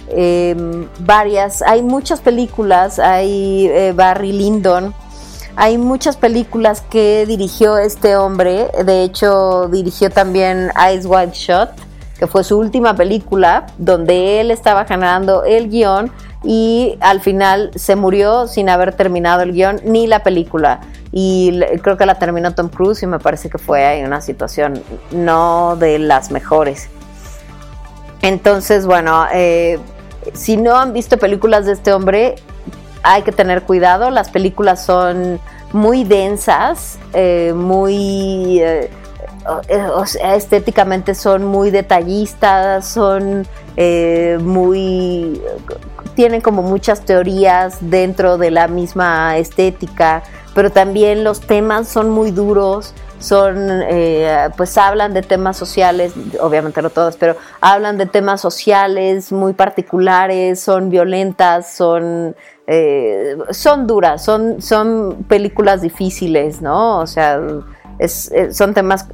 em, varias, hay muchas películas, hay eh, Barry Lyndon, hay muchas películas que dirigió este hombre, de hecho dirigió también Eyes Wide Shut, que fue su última película, donde él estaba generando el guion y al final se murió sin haber terminado el guion ni la película y creo que la terminó Tom Cruise y me parece que fue una situación no de las mejores. Entonces, bueno, eh, si no han visto películas de este hombre, hay que tener cuidado. Las películas son muy densas, eh, muy... Eh, estéticamente son muy detallistas, son muy... tienen como muchas teorías dentro de la misma estética pero también los temas son muy duros, son, eh, pues hablan de temas sociales, obviamente no todos, pero hablan de temas sociales muy particulares, son violentas, son, eh, son duras, son, son películas difíciles, ¿no? O sea, son temas,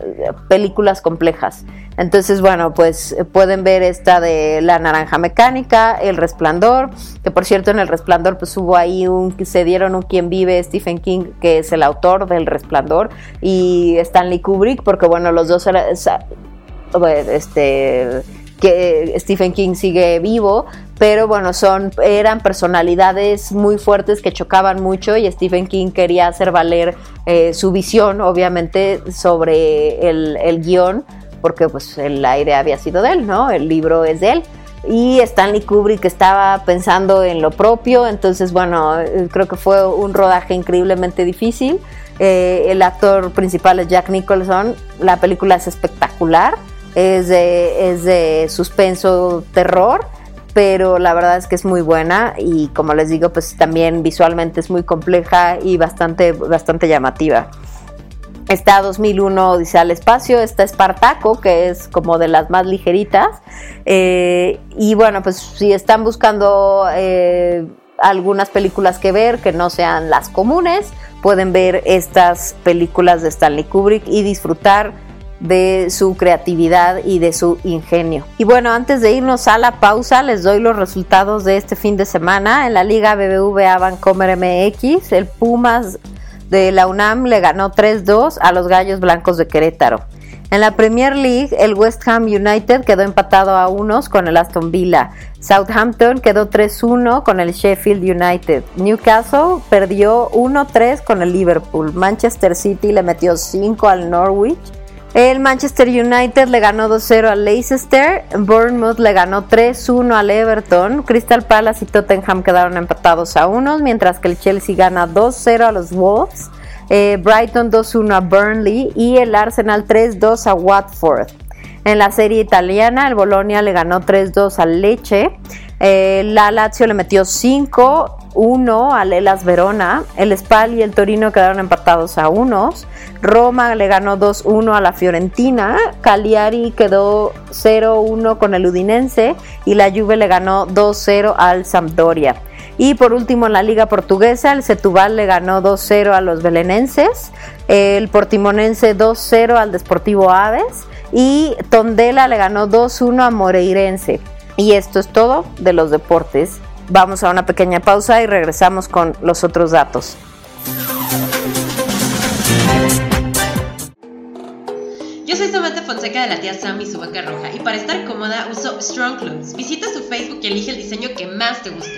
películas complejas. Entonces, bueno, pues pueden ver esta de La Naranja Mecánica, El Resplandor, que por cierto en El Resplandor pues hubo ahí un, se dieron un quien vive, Stephen King, que es el autor del Resplandor, y Stanley Kubrick, porque bueno, los dos eran, este que Stephen King sigue vivo, pero bueno, son, eran personalidades muy fuertes que chocaban mucho y Stephen King quería hacer valer eh, su visión, obviamente, sobre el, el guion, porque pues el aire había sido de él, ¿no? El libro es de él. Y Stanley Kubrick estaba pensando en lo propio, entonces bueno, creo que fue un rodaje increíblemente difícil. Eh, el actor principal es Jack Nicholson, la película es espectacular, es de, es de suspenso, terror pero la verdad es que es muy buena y como les digo, pues también visualmente es muy compleja y bastante, bastante llamativa. Está 2001 dice al espacio, está Espartaco, que es como de las más ligeritas. Eh, y bueno, pues si están buscando eh, algunas películas que ver que no sean las comunes, pueden ver estas películas de Stanley Kubrick y disfrutar de su creatividad y de su ingenio. Y bueno, antes de irnos a la pausa, les doy los resultados de este fin de semana. En la Liga BBVA Vancomer MX, el Pumas de la UNAM le ganó 3-2 a los Gallos Blancos de Querétaro. En la Premier League, el West Ham United quedó empatado a unos con el Aston Villa. Southampton quedó 3-1 con el Sheffield United. Newcastle perdió 1-3 con el Liverpool. Manchester City le metió 5 al Norwich. El Manchester United le ganó 2-0 al Leicester, Bournemouth le ganó 3-1 al Everton, Crystal Palace y Tottenham quedaron empatados a unos, mientras que el Chelsea gana 2-0 a los Wolves, eh, Brighton 2-1 a Burnley y el Arsenal 3-2 a Watford. En la serie italiana, el Bolonia le ganó 3-2 al Leche, eh, la Lazio le metió 5-1 al Elas Verona, el Spal y el Torino quedaron empatados a unos, Roma le ganó 2-1 a la Fiorentina, Cagliari quedó 0-1 con el Udinense y la Juve le ganó 2-0 al Sampdoria. Y por último en la Liga Portuguesa, el Setúbal le ganó 2-0 a los belenenses, el Portimonense 2-0 al Desportivo Aves. Y Tondela le ganó 2-1 a Moreirense. Y esto es todo de los deportes. Vamos a una pequeña pausa y regresamos con los otros datos. Yo soy Samantha Fonseca de la tía Sam y su vaca roja y para estar cómoda uso Strong Clothes. Visita su Facebook y elige el diseño que más te guste.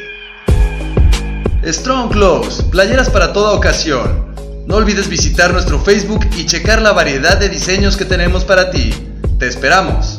Strong Clothes, playeras para toda ocasión. No olvides visitar nuestro Facebook y checar la variedad de diseños que tenemos para ti. Te esperamos.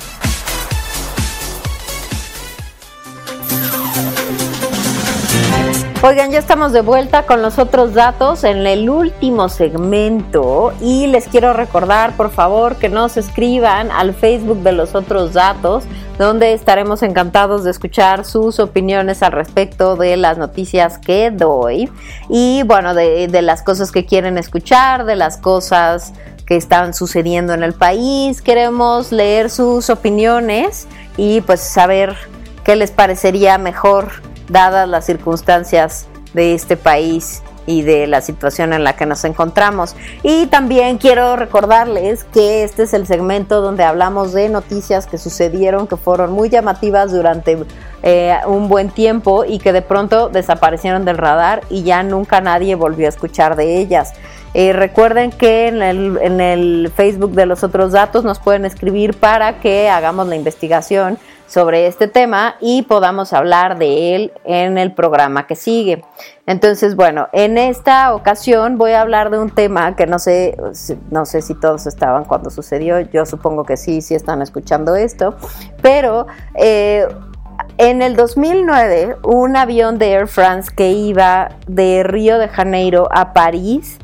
Oigan, ya estamos de vuelta con los otros datos en el último segmento y les quiero recordar, por favor, que nos escriban al Facebook de los otros datos, donde estaremos encantados de escuchar sus opiniones al respecto de las noticias que doy y, bueno, de, de las cosas que quieren escuchar, de las cosas que están sucediendo en el país. Queremos leer sus opiniones y pues saber qué les parecería mejor dadas las circunstancias de este país y de la situación en la que nos encontramos. Y también quiero recordarles que este es el segmento donde hablamos de noticias que sucedieron, que fueron muy llamativas durante eh, un buen tiempo y que de pronto desaparecieron del radar y ya nunca nadie volvió a escuchar de ellas. Eh, recuerden que en el, en el Facebook de los otros datos nos pueden escribir para que hagamos la investigación sobre este tema y podamos hablar de él en el programa que sigue. Entonces, bueno, en esta ocasión voy a hablar de un tema que no sé, no sé si todos estaban cuando sucedió, yo supongo que sí, sí están escuchando esto, pero eh, en el 2009 un avión de Air France que iba de Río de Janeiro a París,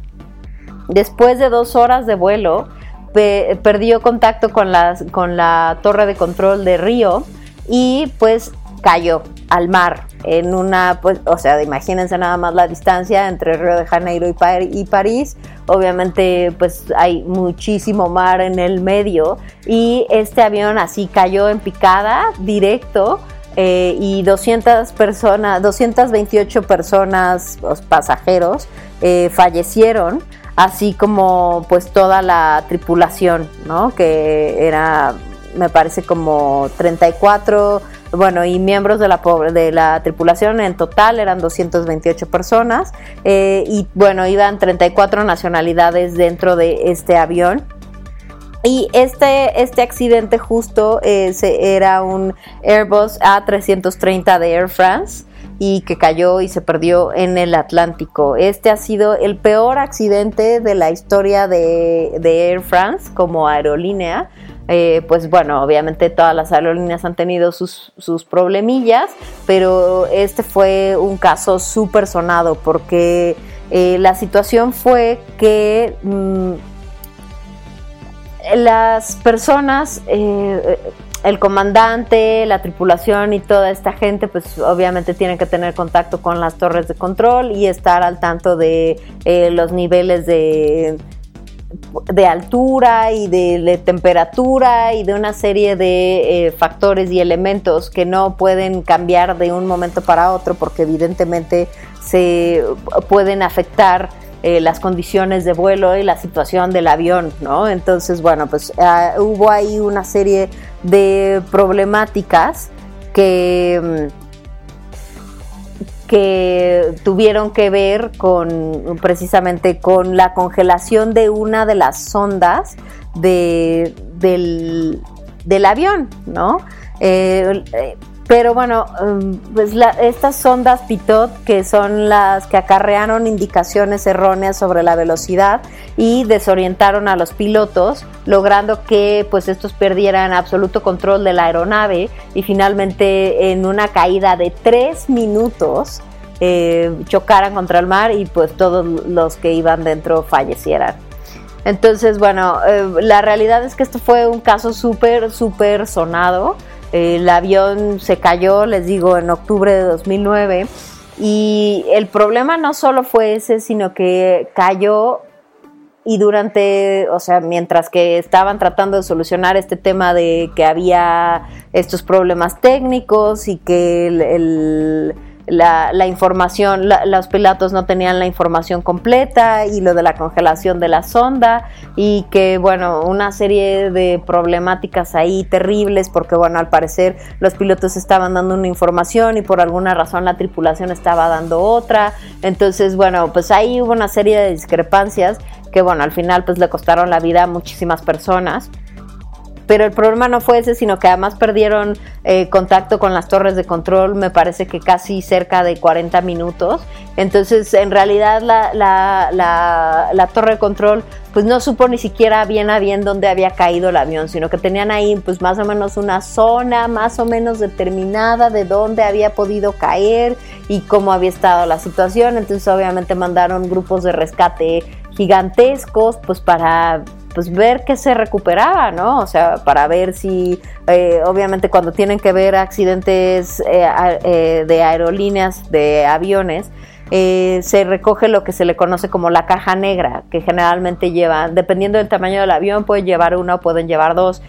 después de dos horas de vuelo, perdió contacto con la, con la torre de control de Río y pues cayó al mar en una, pues, o sea, imagínense nada más la distancia entre Río de Janeiro y, París. Obviamente, pues hay muchísimo mar en el medio y este avión así cayó en picada directo. Eh, y 200 personas, 228 personas, los pasajeros, eh, fallecieron, así como pues toda la tripulación, ¿no? Que era me parece como 34, bueno, y miembros de la, de la tripulación en total eran 228 personas eh, y bueno, iban 34 nacionalidades dentro de este avión. Y este, este accidente justo eh, era un Airbus A330 de Air France y que cayó y se perdió en el Atlántico. Este ha sido el peor accidente de la historia de, Air France como aerolínea. Eh, pues bueno, obviamente todas las aerolíneas han tenido sus, problemillas, pero este fue un caso súper sonado porque eh, la situación fue que mm, las personas eh, el comandante, la tripulación y toda esta gente, pues obviamente tienen que tener contacto con las torres de control y estar al tanto de los niveles de, de altura y de, temperatura y de una serie de eh, factores y elementos que no pueden cambiar de un momento para otro porque evidentemente se pueden afectar eh, las condiciones de vuelo y la situación del avión, ¿no? Entonces, bueno, pues ah, hubo ahí una serie de problemáticas que, mm, que tuvieron que ver con precisamente con la congelación de una de las sondas de, del, del avión, ¿no? Eh, eh, pero bueno, um, pues estas sondas Pitot, que son las que acarrearon indicaciones erróneas sobre la velocidad y desorientaron a los pilotos, logrando que pues estos perdieran absoluto control de la aeronave y finalmente en una caída de tres minutos eh, chocaran contra el mar y pues todos los que iban dentro fallecieran. Entonces, bueno, eh, la realidad es que esto fue un caso súper, súper sonado. El avión se cayó, les digo, en octubre de 2009 y el problema no solo fue ese, sino que cayó y durante, o sea, mientras que estaban tratando de solucionar este tema de que había estos problemas técnicos y que el la, información, los pilotos no tenían la información completa y lo de la congelación de la sonda y que bueno, una serie de problemáticas ahí terribles porque bueno, al parecer los pilotos estaban dando una información y por alguna razón la tripulación estaba dando otra. Entonces bueno, pues ahí hubo una serie de discrepancias que bueno, al final pues le costaron la vida a muchísimas personas pero el problema no fue ese, sino que además perdieron eh, contacto con las torres de control, me parece que casi cerca de 40 minutos. Entonces, en realidad, la, la, torre de control, pues no supo ni siquiera bien a bien dónde había caído el avión, sino que tenían ahí, pues más o menos una zona más o menos determinada de dónde había podido caer y cómo había estado la situación. Entonces, obviamente, mandaron grupos de rescate gigantescos, pues para pues ver qué se recuperaba, ¿no? O sea, para ver si, eh, obviamente cuando tienen que ver accidentes eh, eh, de aerolíneas, de aviones, se recoge lo que se le conoce como la caja negra, que generalmente llevan, dependiendo del tamaño del avión, pueden llevar una o pueden llevar dos.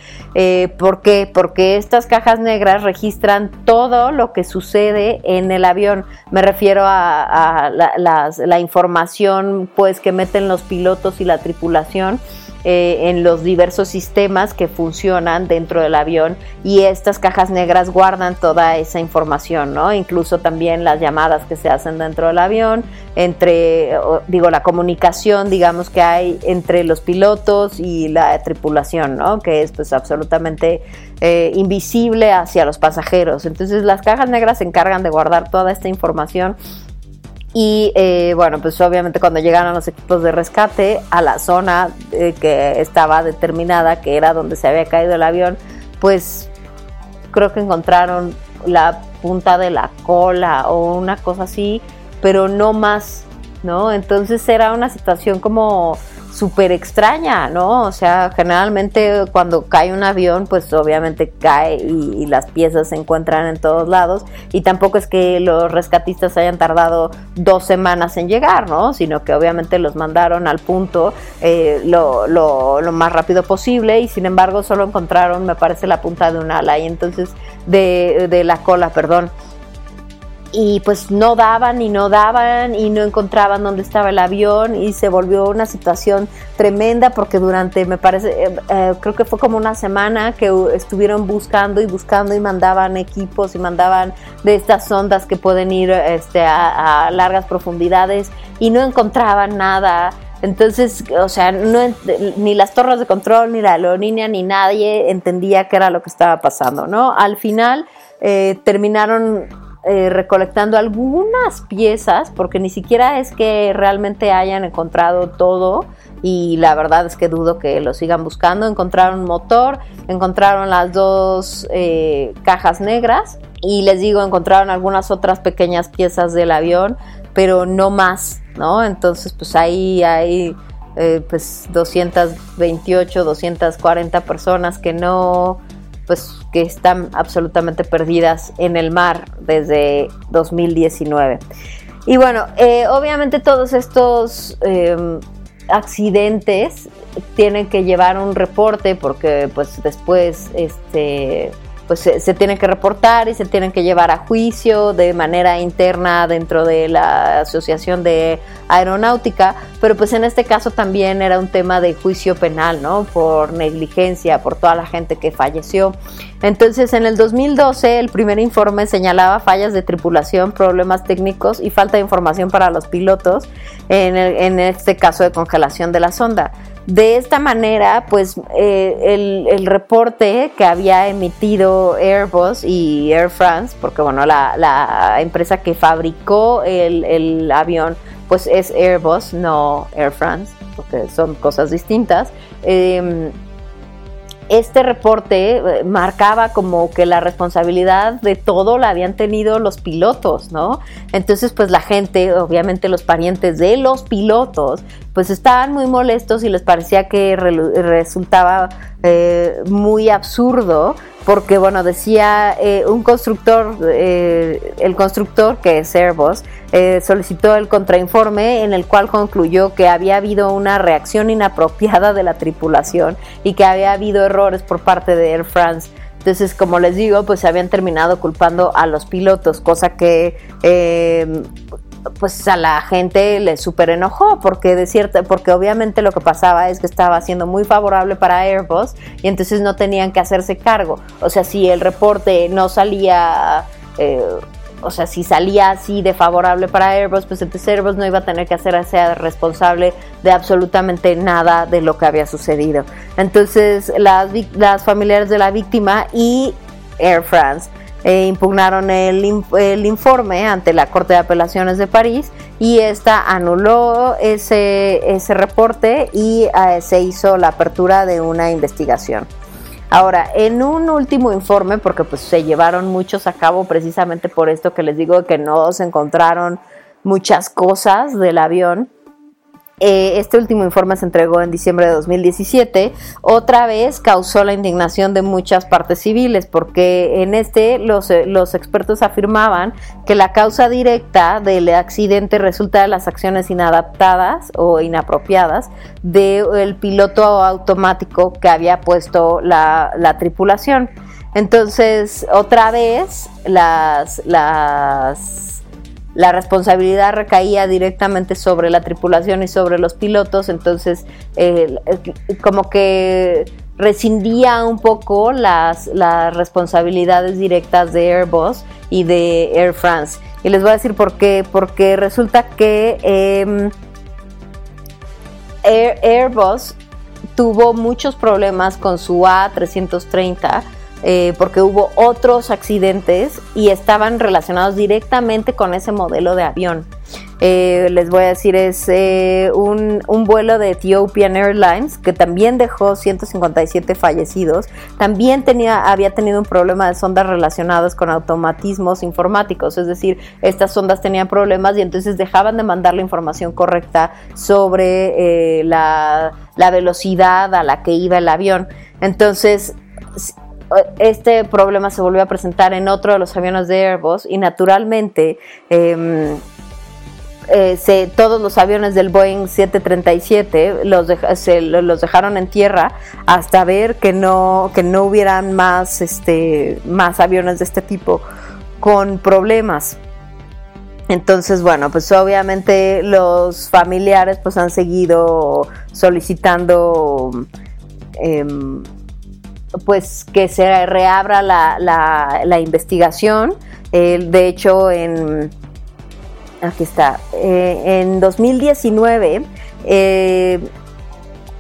¿Por qué? Porque estas cajas negras registran todo lo que sucede en el avión. Me refiero a, la, la información pues que meten los pilotos y la tripulación eh, en los diversos sistemas que funcionan dentro del avión y estas cajas negras guardan toda esa información, ¿no? Incluso también las llamadas que se hacen dentro del avión, entre, digo, la comunicación, digamos, que hay entre los pilotos y la tripulación, ¿no? Que es pues absolutamente eh, invisible hacia los pasajeros. Entonces las cajas negras se encargan de guardar toda esta información y eh, bueno, pues obviamente cuando llegaron los equipos de rescate a la zona eh, que estaba determinada, que era donde se había caído el avión, pues creo que encontraron la punta de la cola o una cosa así, pero no más, ¿no? Entonces era una situación como súper extraña, ¿no? O sea, generalmente cuando cae un avión, pues obviamente cae y, las piezas se encuentran en todos lados y tampoco es que los rescatistas hayan tardado dos semanas en llegar, ¿no? Sino que obviamente los mandaron al punto eh, lo, más rápido posible y sin embargo solo encontraron, me parece, la punta de un ala y entonces de la cola, perdón y pues no daban y no daban y no encontraban dónde estaba el avión y se volvió una situación tremenda porque durante, me parece, eh, eh, creo que fue como una semana que estuvieron buscando y buscando y mandaban equipos y mandaban de estas ondas que pueden ir este, a, largas profundidades y no encontraban nada. Entonces, o sea, no, ni las torres de control, ni la aerolínea, ni nadie entendía qué era lo que estaba pasando, ¿no? Al final eh, terminaron eh, recolectando algunas piezas, porque ni siquiera es que realmente hayan encontrado todo y la verdad es que dudo que lo sigan buscando. Encontraron motor, encontraron las dos eh, cajas negras y les digo, encontraron algunas otras pequeñas piezas del avión, pero no más, ¿no? Entonces, pues ahí hay eh, pues 228, 240 personas que no, pues que están absolutamente perdidas en el mar desde 2019. Y bueno, eh, obviamente todos estos em, accidentes tienen que llevar un reporte porque pues después este pues se, tienen que reportar y se tienen que llevar a juicio de manera interna dentro de la Asociación de Aeronáutica, pero pues en este caso también era un tema de juicio penal, ¿no? Por negligencia, por toda la gente que falleció. Entonces, en el 2012, el primer informe señalaba fallas de tripulación, problemas técnicos y falta de información para los pilotos, en, en este caso de congelación de la sonda. De esta manera, pues eh, el, reporte que había emitido Airbus y Air France, porque bueno, la, empresa que fabricó el, avión, pues es Airbus, no Air France, porque son cosas distintas. Em, este reporte eh, marcaba como que la responsabilidad de todo la habían tenido los pilotos, ¿no? Entonces, pues la gente, obviamente los parientes de los pilotos, pues estaban muy molestos y les parecía que resultaba eh, muy absurdo porque bueno, decía eh, un constructor, eh, el constructor que es Airbus, solicitó el contrainforme en el cual concluyó que había habido una reacción inapropiada de la tripulación y que había habido errores por parte de Air France. Entonces, como les digo, pues se habían terminado culpando a los pilotos, cosa que pues a la gente le súper enojó porque de porque obviamente lo que pasaba es que estaba siendo muy favorable para Airbus y entonces no tenían que hacerse cargo. O sea, si el reporte no salía, eh, o sea, si salía así de favorable para Airbus, pues entonces Airbus no iba a tener que hacerse responsable de absolutamente nada de lo que había sucedido. Entonces las, las familiares de la víctima y Air France eh, impugnaron el, informe ante la Corte de Apelaciones de París y esta anuló ese, ese reporte y eh, se hizo la apertura de una investigación. Ahora, en un último informe, porque pues se llevaron muchos a cabo precisamente por esto que les digo que no se encontraron muchas cosas del avión, eh, este último informe se entregó en diciembre de 2017. Otra vez causó la indignación de muchas partes civiles, porque en este los, eh, los expertos afirmaban que la causa directa del accidente resulta de las acciones inadaptadas o inapropiadas del piloto automático que había puesto la, la tripulación. Entonces, otra vez, las, las la responsabilidad recaía directamente sobre la tripulación y sobre los pilotos, entonces como que rescindía un poco las, responsabilidades directas de Airbus y de Air France. Y les voy a decir por qué, porque resulta que em, Airbus tuvo muchos problemas con su A330 eh, porque hubo otros accidentes y estaban relacionados directamente con ese modelo de avión. Eh, les voy a decir, es eh, un, vuelo de Ethiopian Airlines que también dejó 157 fallecidos. También tenía, había tenido un problema de sondas relacionadas con automatismos informáticos, es decir, estas sondas tenían problemas y entonces dejaban de mandar la información correcta sobre la, la velocidad a la que iba el avión. Entonces, este problema se volvió a presentar en otro de los aviones de Airbus y naturalmente em, eh, todos los aviones del Boeing 737 los, se, los dejaron en tierra hasta ver que no, que no hubieran más, este, más aviones de este tipo con problemas. Entonces, bueno, pues obviamente los familiares pues han seguido solicitando em, pues que se reabra la, investigación. de hecho, en aquí está, eh, en 2019, eh,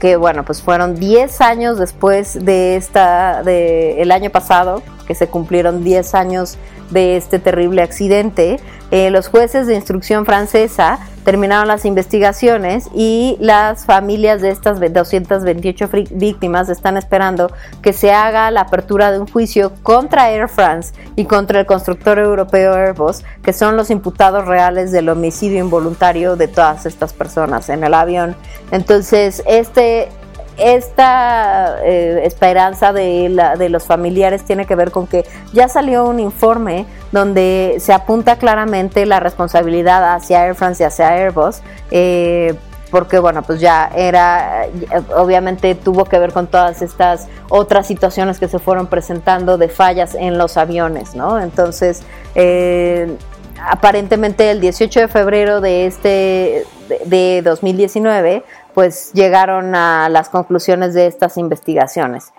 que bueno, pues fueron 10 años después de esta, de el año pasado, porque se cumplieron 10 años de este terrible accidente, eh, los jueces de instrucción francesa terminaron las investigaciones y las familias de estas 228 víctimas están esperando que se haga la apertura de un juicio contra Air France y contra el constructor europeo Airbus, que son los imputados reales del homicidio involuntario de todas estas personas en el avión. Entonces, este esta eh, esperanza de, la, de, los familiares tiene que ver con que ya salió un informe donde se apunta claramente la responsabilidad hacia Air France y hacia Airbus. Eh, porque bueno, pues ya era, obviamente tuvo que ver con todas estas otras situaciones que se fueron presentando de fallas en los aviones, ¿no? Entonces, eh, aparentemente el 18 de febrero de este, de 2019, pues llegaron a las conclusiones de estas investigaciones.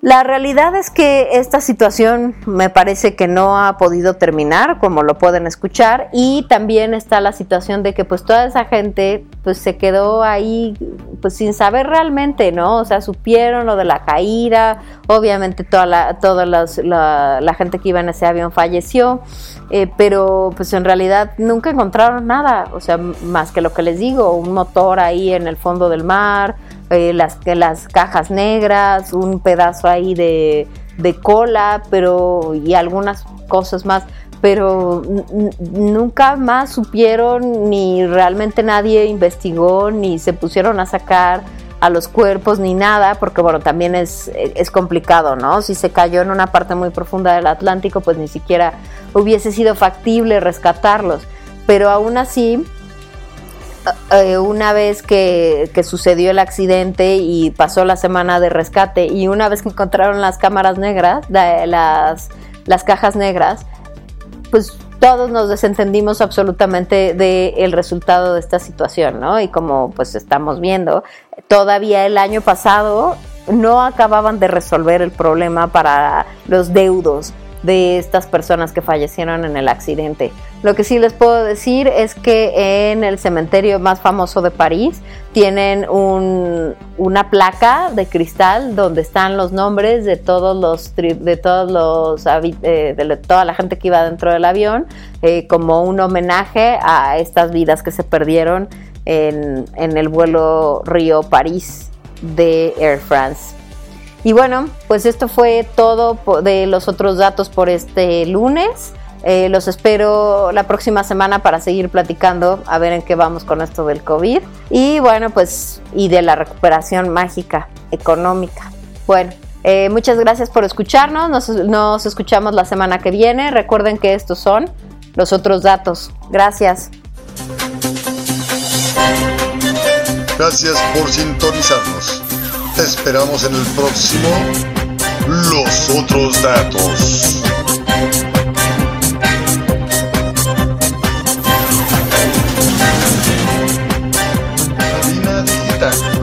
La realidad es que esta situación me parece que no ha podido terminar, como lo pueden escuchar, y también está la situación de que pues toda esa gente pues se quedó ahí pues sin saber realmente, ¿no? O sea, supieron lo de la caída, obviamente toda la, toda la, gente que iba en ese avión falleció, eh, pero pues en realidad nunca encontraron nada, o sea, más que lo que les digo, un motor ahí en el fondo del mar, eh, las, las cajas negras, un pedazo ahí de, cola, pero y algunas cosas más, pero nunca más supieron ni realmente nadie investigó ni se pusieron a sacar a los cuerpos ni nada, porque bueno, también es, es complicado, ¿no? Si se cayó en una parte muy profunda del Atlántico, pues ni siquiera hubiese sido factible rescatarlos. Pero aún así, eh, una vez que, sucedió el accidente y pasó la semana de rescate y una vez que encontraron las cámaras negras, las, las cajas negras, pues todos nos desentendimos absolutamente del resultado de esta situación, ¿no? Y como pues estamos viendo, todavía el año pasado no acababan de resolver el problema para los deudos de estas personas que fallecieron en el accidente. Lo que sí les puedo decir es que en el cementerio más famoso de París tienen una placa de cristal donde están los nombres de todos los de todos los eh, de toda la gente que iba dentro del avión eh, como un homenaje a estas vidas que se perdieron en, en el vuelo Río París de Air France. Y bueno, pues esto fue todo de los otros datos por este lunes. Eh, los espero la próxima semana para seguir platicando a ver en qué vamos con esto del COVID. Y bueno, pues y de la recuperación mágica económica. Bueno, eh, muchas gracias por escucharnos. Nos, nos escuchamos la semana que viene. Recuerden que estos son los otros datos. Gracias. Gracias por sintonizarnos. Te esperamos en el próximo Los otros datos.